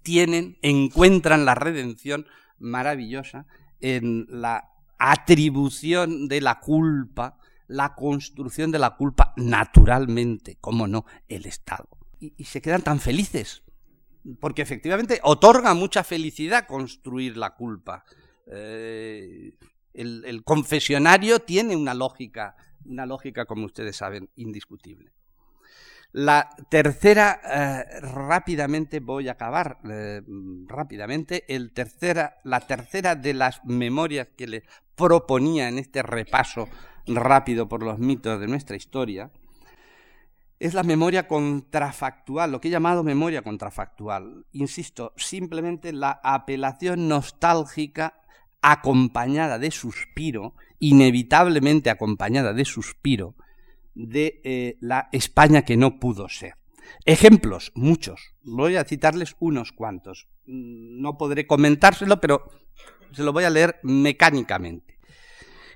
tienen, encuentran la redención maravillosa en la atribución de la culpa, la construcción de la culpa naturalmente, como no, el Estado. Y, se quedan tan felices, porque efectivamente otorga mucha felicidad construir la culpa. Eh, el, el, confesionario tiene una lógica, una lógica, como ustedes saben, indiscutible. La tercera, eh, rápidamente voy a acabar eh, rápidamente, el tercera, la tercera de las memorias que le proponía en este repaso rápido por los mitos de nuestra historia, es la memoria contrafactual, lo que he llamado memoria contrafactual. Insisto, simplemente la apelación nostálgica acompañada de suspiro, inevitablemente acompañada de suspiro, de eh, la España que no pudo ser. Ejemplos, muchos. Voy a citarles unos cuantos. Mm, no podré comentárselo, pero se lo voy a leer mecánicamente.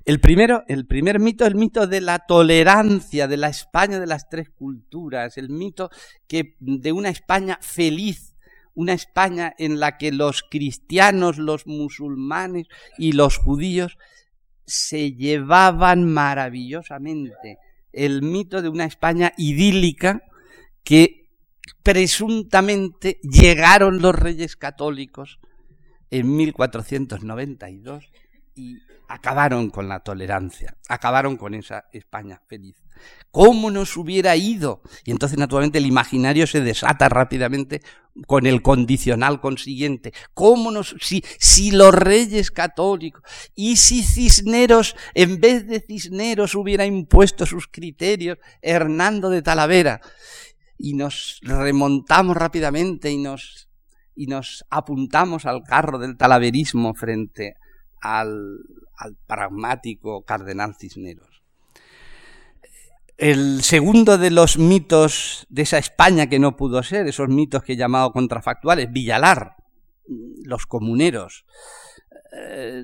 El primero, el primer mito, el mito de la tolerancia, de la España de las tres culturas, el mito de una España feliz, una España en la que los cristianos, los musulmanes y los judíos se llevaban maravillosamente el mito de una España idílica que presuntamente llegaron los reyes católicos en 1492 y acabaron con la tolerancia, acabaron con esa España feliz. ¿Cómo nos hubiera ido? Y entonces, naturalmente, el imaginario se desata rápidamente con el condicional consiguiente. ¿Cómo nos, si, si los reyes católicos y si Cisneros, en vez de Cisneros, hubiera impuesto sus criterios Hernando de Talavera? Y nos remontamos rápidamente y nos, y nos apuntamos al carro del talaverismo frente al, al pragmático cardenal Cisneros. El segundo de los mitos de esa España que no pudo ser, esos mitos que he llamado contrafactuales, Villalar, los comuneros, eh,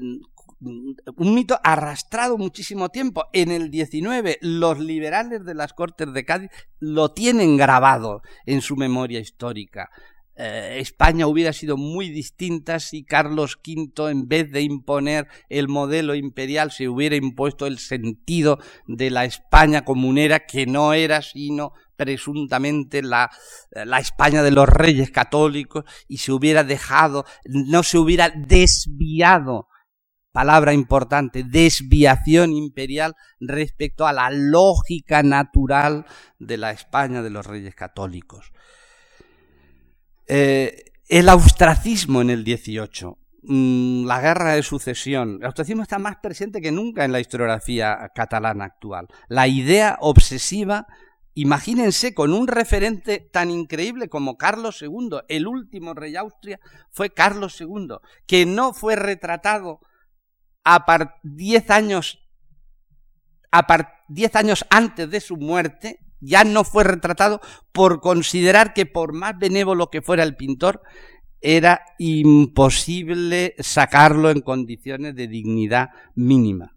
un mito arrastrado muchísimo tiempo. En el 19, los liberales de las Cortes de Cádiz lo tienen grabado en su memoria histórica. Eh, España hubiera sido muy distinta si Carlos V, en vez de imponer el modelo imperial, se hubiera impuesto el sentido de la España comunera, que no era sino presuntamente la, la España de los reyes católicos, y se hubiera dejado, no se hubiera desviado palabra importante, desviación imperial respecto a la lógica natural de la España de los reyes católicos. Eh, el austracismo en el 18, mm, la guerra de sucesión. El austracismo está más presente que nunca en la historiografía catalana actual. La idea obsesiva, imagínense, con un referente tan increíble como Carlos II, el último rey de Austria fue Carlos II, que no fue retratado a 10 años, a diez años antes de su muerte ya no fue retratado por considerar que por más benévolo que fuera el pintor, era imposible sacarlo en condiciones de dignidad mínima.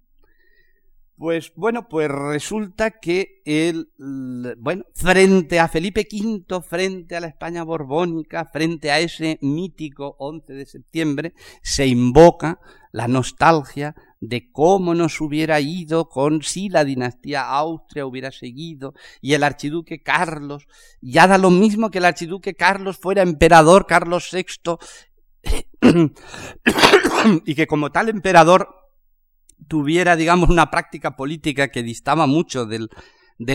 Pues bueno, pues resulta que él, bueno, frente a Felipe V, frente a la España borbónica, frente a ese mítico 11 de septiembre, se invoca la nostalgia de cómo nos hubiera ido con si la dinastía Austria hubiera seguido y el archiduque Carlos, ya da lo mismo que el archiduque Carlos fuera emperador Carlos VI y que como tal emperador tuviera, digamos, una práctica política que distaba mucho del,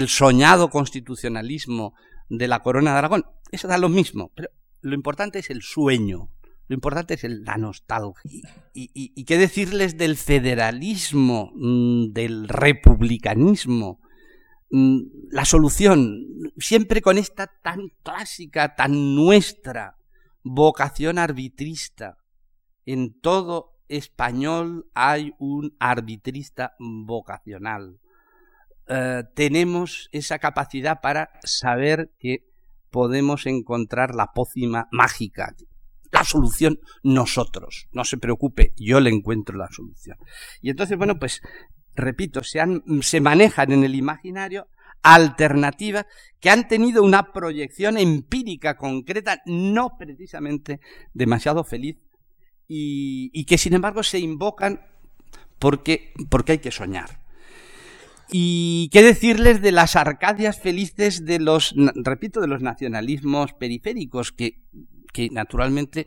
soñado constitucionalismo de la corona de Aragón, eso da lo mismo, pero lo importante es el sueño, lo importante es la nostalgia. Y, qué decirles del federalismo, mm, del republicanismo, mm, la solución, siempre con esta tan clásica, tan nuestra vocación arbitrista en todo español hay un arbitrista vocacional. Eh, tenemos esa capacidad para saber que podemos encontrar la pócima mágica, la solución nosotros. No se preocupe, yo le encuentro la solución. Y entonces, bueno, pues, repito, se, se manejan en el imaginario alternativas que han tenido una proyección empírica concreta, no precisamente demasiado feliz y, que sin embargo se invocan porque, porque hay que soñar. Y qué decirles de las arcadias felices de los, repito, de los nacionalismos periféricos que, que naturalmente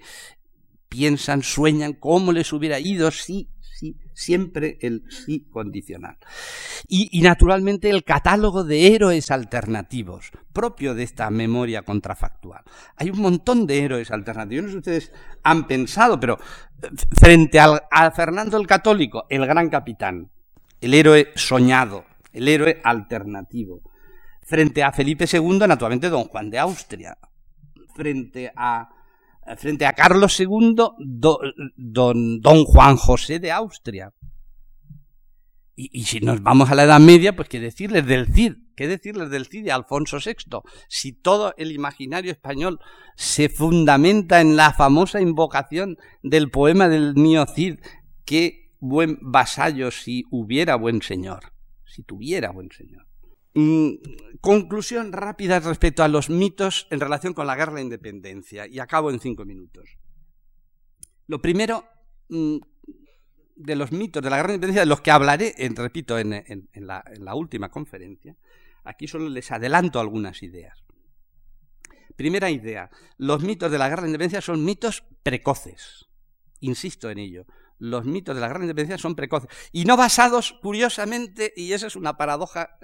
piensan, sueñan cómo les hubiera ido si sí, siempre el sí condicional. Y, naturalmente el catálogo de héroes alternativos, propio de esta memoria contrafactual. Hay un montón de héroes alternativos. No sé si ustedes han pensado, pero eh, frente a Fernando el Católico, el gran capitán, el héroe soñado, el héroe alternativo. Frente a Felipe II, naturalmente don Juan de Austria. Frente a frente a Carlos II, don, don, Juan José de Austria. Y, si nos vamos a la Edad Media, pues qué decirles del Cid, qué decirles del Cid de Alfonso VI. Si todo el imaginario español se fundamenta en la famosa invocación del poema del mío Cid, qué buen vasallo si hubiera buen señor, si tuviera buen señor. Mm, conclusión rápida respecto a los mitos en relación con la guerra de la independencia, y acabo en cinco minutos. Lo primero, mm, de los mitos de la guerra de la independencia, de los que hablaré, repito, en, la, en la última conferencia, aquí solo les adelanto algunas ideas. Primera idea, los mitos de la guerra de la independencia son mitos precoces. Insisto en ello los mitos de la gran independencia son precoces y no basados, curiosamente, y esa es una paradoja,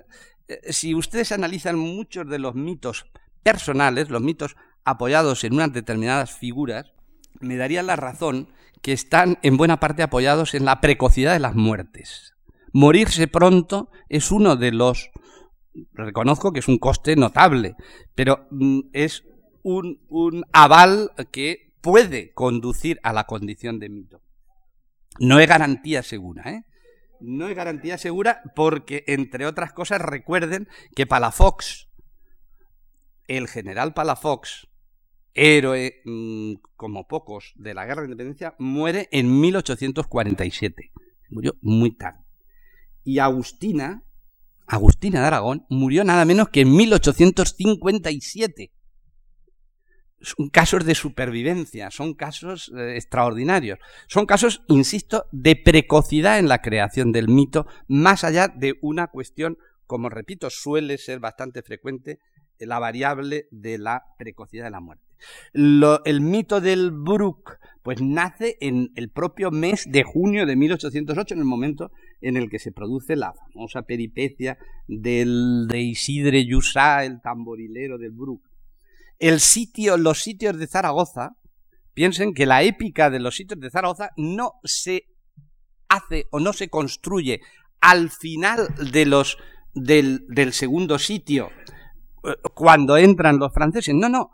eh, si ustedes analizan muchos de los mitos personales, los mitos apoyados en unas determinadas figuras, me darían la razón que están en buena parte apoyados en la precocidad de las muertes. Morirse pronto es uno de los, reconozco que es un coste notable, pero mm, es un, un aval que puede conducir a la condición de mito. No es garantía segura, ¿eh? No es garantía segura porque, entre otras cosas, recuerden que Palafox, el general Palafox, héroe mm, como pocos de la Guerra de Independencia, muere en 1847. Murió muy tarde. Y Agustina, Agustina de Aragón, murió nada menos que en 1857 son casos de supervivencia, son casos eh, extraordinarios, son casos, insisto, de precocidad en la creación del mito, más allá de una cuestión, como repito, suele ser bastante frecuente, la variable de la precocidad de la muerte. el mito del Brook, pues nace en el propio mes de junio de 1808, en el momento en el que se produce la famosa peripecia del, de Isidre Yussá, el tamborilero del Brook el sitio, los sitios de Zaragoza, piensen que la épica de los sitios de Zaragoza no se hace o no se construye al final de los, del, del segundo sitio, eh, cuando entran los franceses. No, no.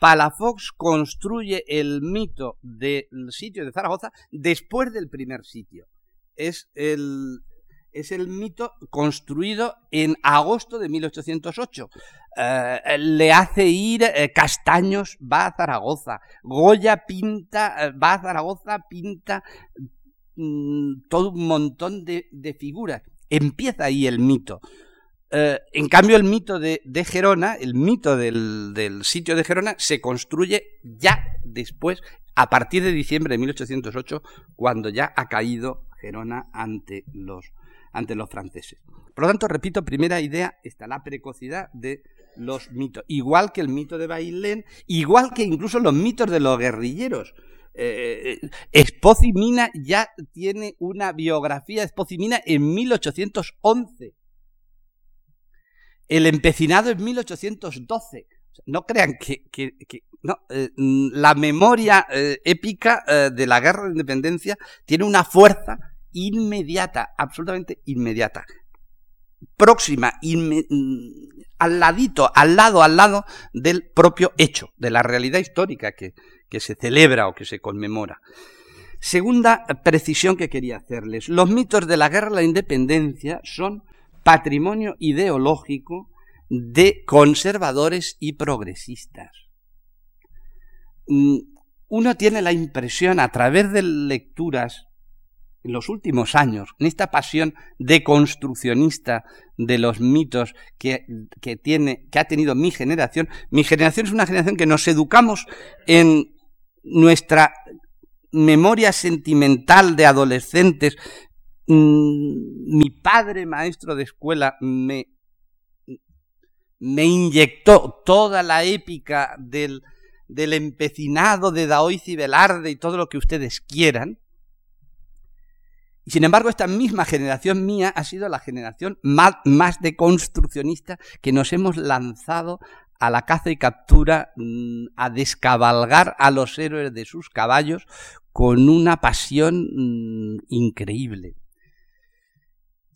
Palafox construye el mito del sitio de Zaragoza después del primer sitio. Es el, es el mito construido en agosto de 1808. Eh, le hace ir eh, Castaños, va a Zaragoza. Goya pinta, va a Zaragoza, pinta mm, todo un montón de, figuras. Empieza ahí el mito. en cambio, el mito de, Gerona, el mito del, del, sitio de Gerona, se construye ya después, a partir de diciembre de 1808, cuando ya ha caído Gerona ante los, ante los franceses. Por lo tanto, repito, primera idea está la precocidad de los mitos, igual que el mito de Bailén, igual que incluso los mitos de los guerrilleros. Eh, Espocimina ya tiene una biografía de Espocimina en 1811. El empecinado en 1812. No crean que, no, eh, la memoria eh, épica eh, de la guerra de independencia tiene una fuerza inmediata, absolutamente inmediata, próxima, mm, al ladito, al lado, al lado del propio hecho, de la realidad histórica que, que se celebra o que se conmemora. Segunda precisión que quería hacerles. Los mitos de la guerra de la independencia son patrimonio ideológico de conservadores y progresistas. Mm, uno tiene la impresión, a través de lecturas en los últimos años, en esta pasión deconstruccionista de los mitos que, tiene, que ha tenido mi generación, mi generación es una generación que nos educamos en nuestra memoria sentimental de adolescentes. Mm, mi padre, maestro de escuela, me, me inyectó toda la épica del, del empecinado de Daoiz y Velarde y todo lo que ustedes quieran, y sin embargo, esta misma generación mía ha sido la generación más, más deconstruccionista que nos hemos lanzado a la caza y captura, mm, a descabalgar a los héroes de sus caballos con una pasión mm, increíble.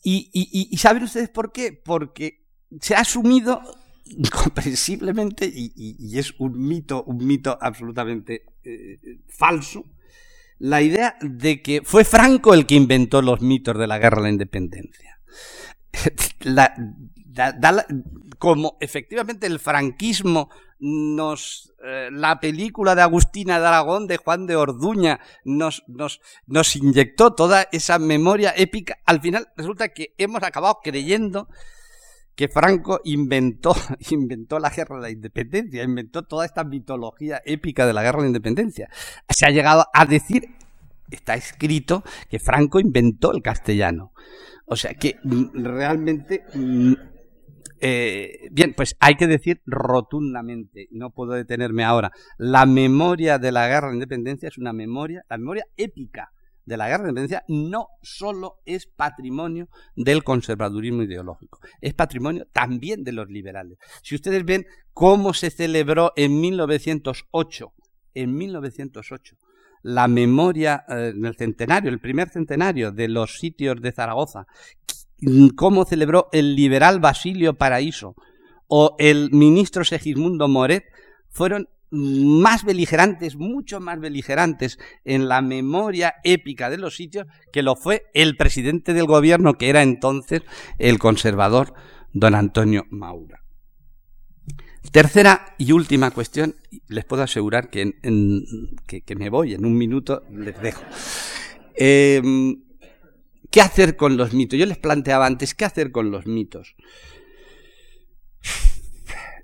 Y, ¿saben ustedes por qué? Porque se ha asumido incomprensiblemente, y, es un mito, un mito absolutamente eh, falso, la idea de que fue Franco el que inventó los mitos de la guerra de la independencia. como efectivamente el franquismo nos eh, la película de Agustina de Aragón de Juan de Orduña nos, nos inyectó toda esa memoria épica, al final resulta que hemos acabado creyendo que Franco inventó, inventó la guerra de la independencia, inventó toda esta mitología épica de la guerra de la independencia. Se ha llegado a decir, está escrito, que Franco inventó el castellano. O sea que mm, realmente... Mm, eh, bien, pues hay que decir rotundamente, no puedo detenerme ahora, la memoria de la guerra de la independencia es una memoria, la memoria épica de la guerra de independencia no solo es patrimonio del conservadurismo ideológico, es patrimonio también de los liberales. Si ustedes ven cómo se celebró en 1908, en 1908, la memoria eh, el centenario, el primer centenario de los sitios de Zaragoza, cómo celebró el liberal Basilio Paraíso o el ministro Segismundo Moret, fueron más beligerantes, mucho más beligerantes en la memoria épica de los sitios que lo fue el presidente del gobierno, que era entonces el conservador don Antonio Maura. Tercera y última cuestión, les puedo asegurar que, que, me voy en un minuto, les dejo. Em, ¿Qué hacer con los mitos? Yo les planteaba antes, ¿qué hacer con los mitos?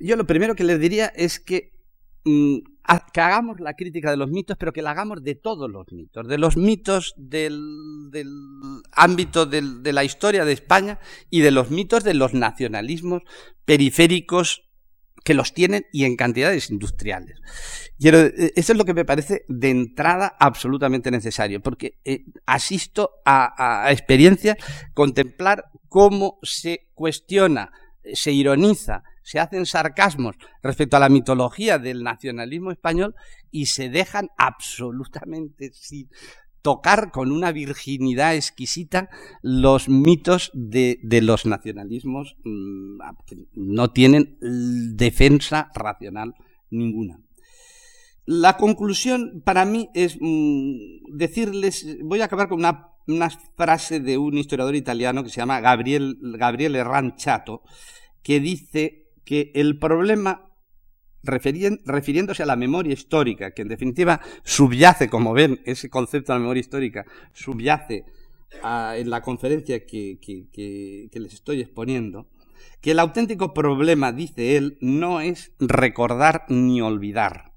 Yo lo primero que les diría es que que hagamos la crítica de los mitos, pero que la hagamos de todos los mitos, de los mitos del, ámbito de la historia de España y de los mitos de los nacionalismos periféricos que los tienen y en cantidades industriales. Eh, eso es lo que me parece de entrada absolutamente necesario, porque eh, asisto a experiencias contemplar cómo se cuestiona, se ironiza, se hacen sarcasmos respecto a la mitología del nacionalismo español y se dejan absolutamente sin tocar con una virginidad exquisita los mitos de, los nacionalismos mm, no tienen defensa racional ninguna. La conclusión para mí es mm, decirles, voy a acabar con una frase de un historiador italiano que se llama Gabriel, Ranchato, que dice que el problema, refiriéndose a la memoria histórica, que en definitiva subyace, como ven, ese concepto de la memoria histórica, subyace en la conferencia que, que les estoy exponiendo, que el auténtico problema, dice él, no es recordar ni olvidar,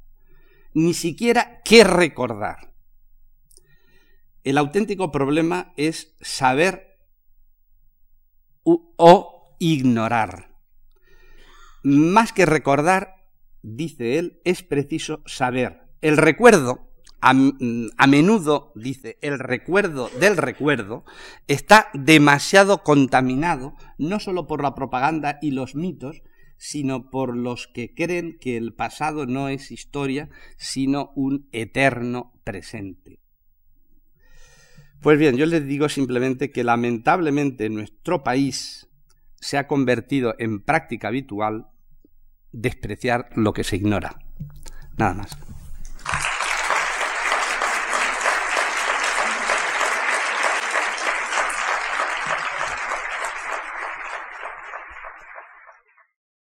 ni siquiera qué recordar. El auténtico problema es saber o ignorar. Más que recordar, dice él, es preciso saber. El recuerdo, a, menudo, dice, el recuerdo del recuerdo está demasiado contaminado, no solo por la propaganda y los mitos, sino por los que creen que el pasado no es historia, sino un eterno presente. Pues bien, yo les digo simplemente que lamentablemente nuestro país se ha convertido en práctica habitual despreciar lo que se ignora. Nada más.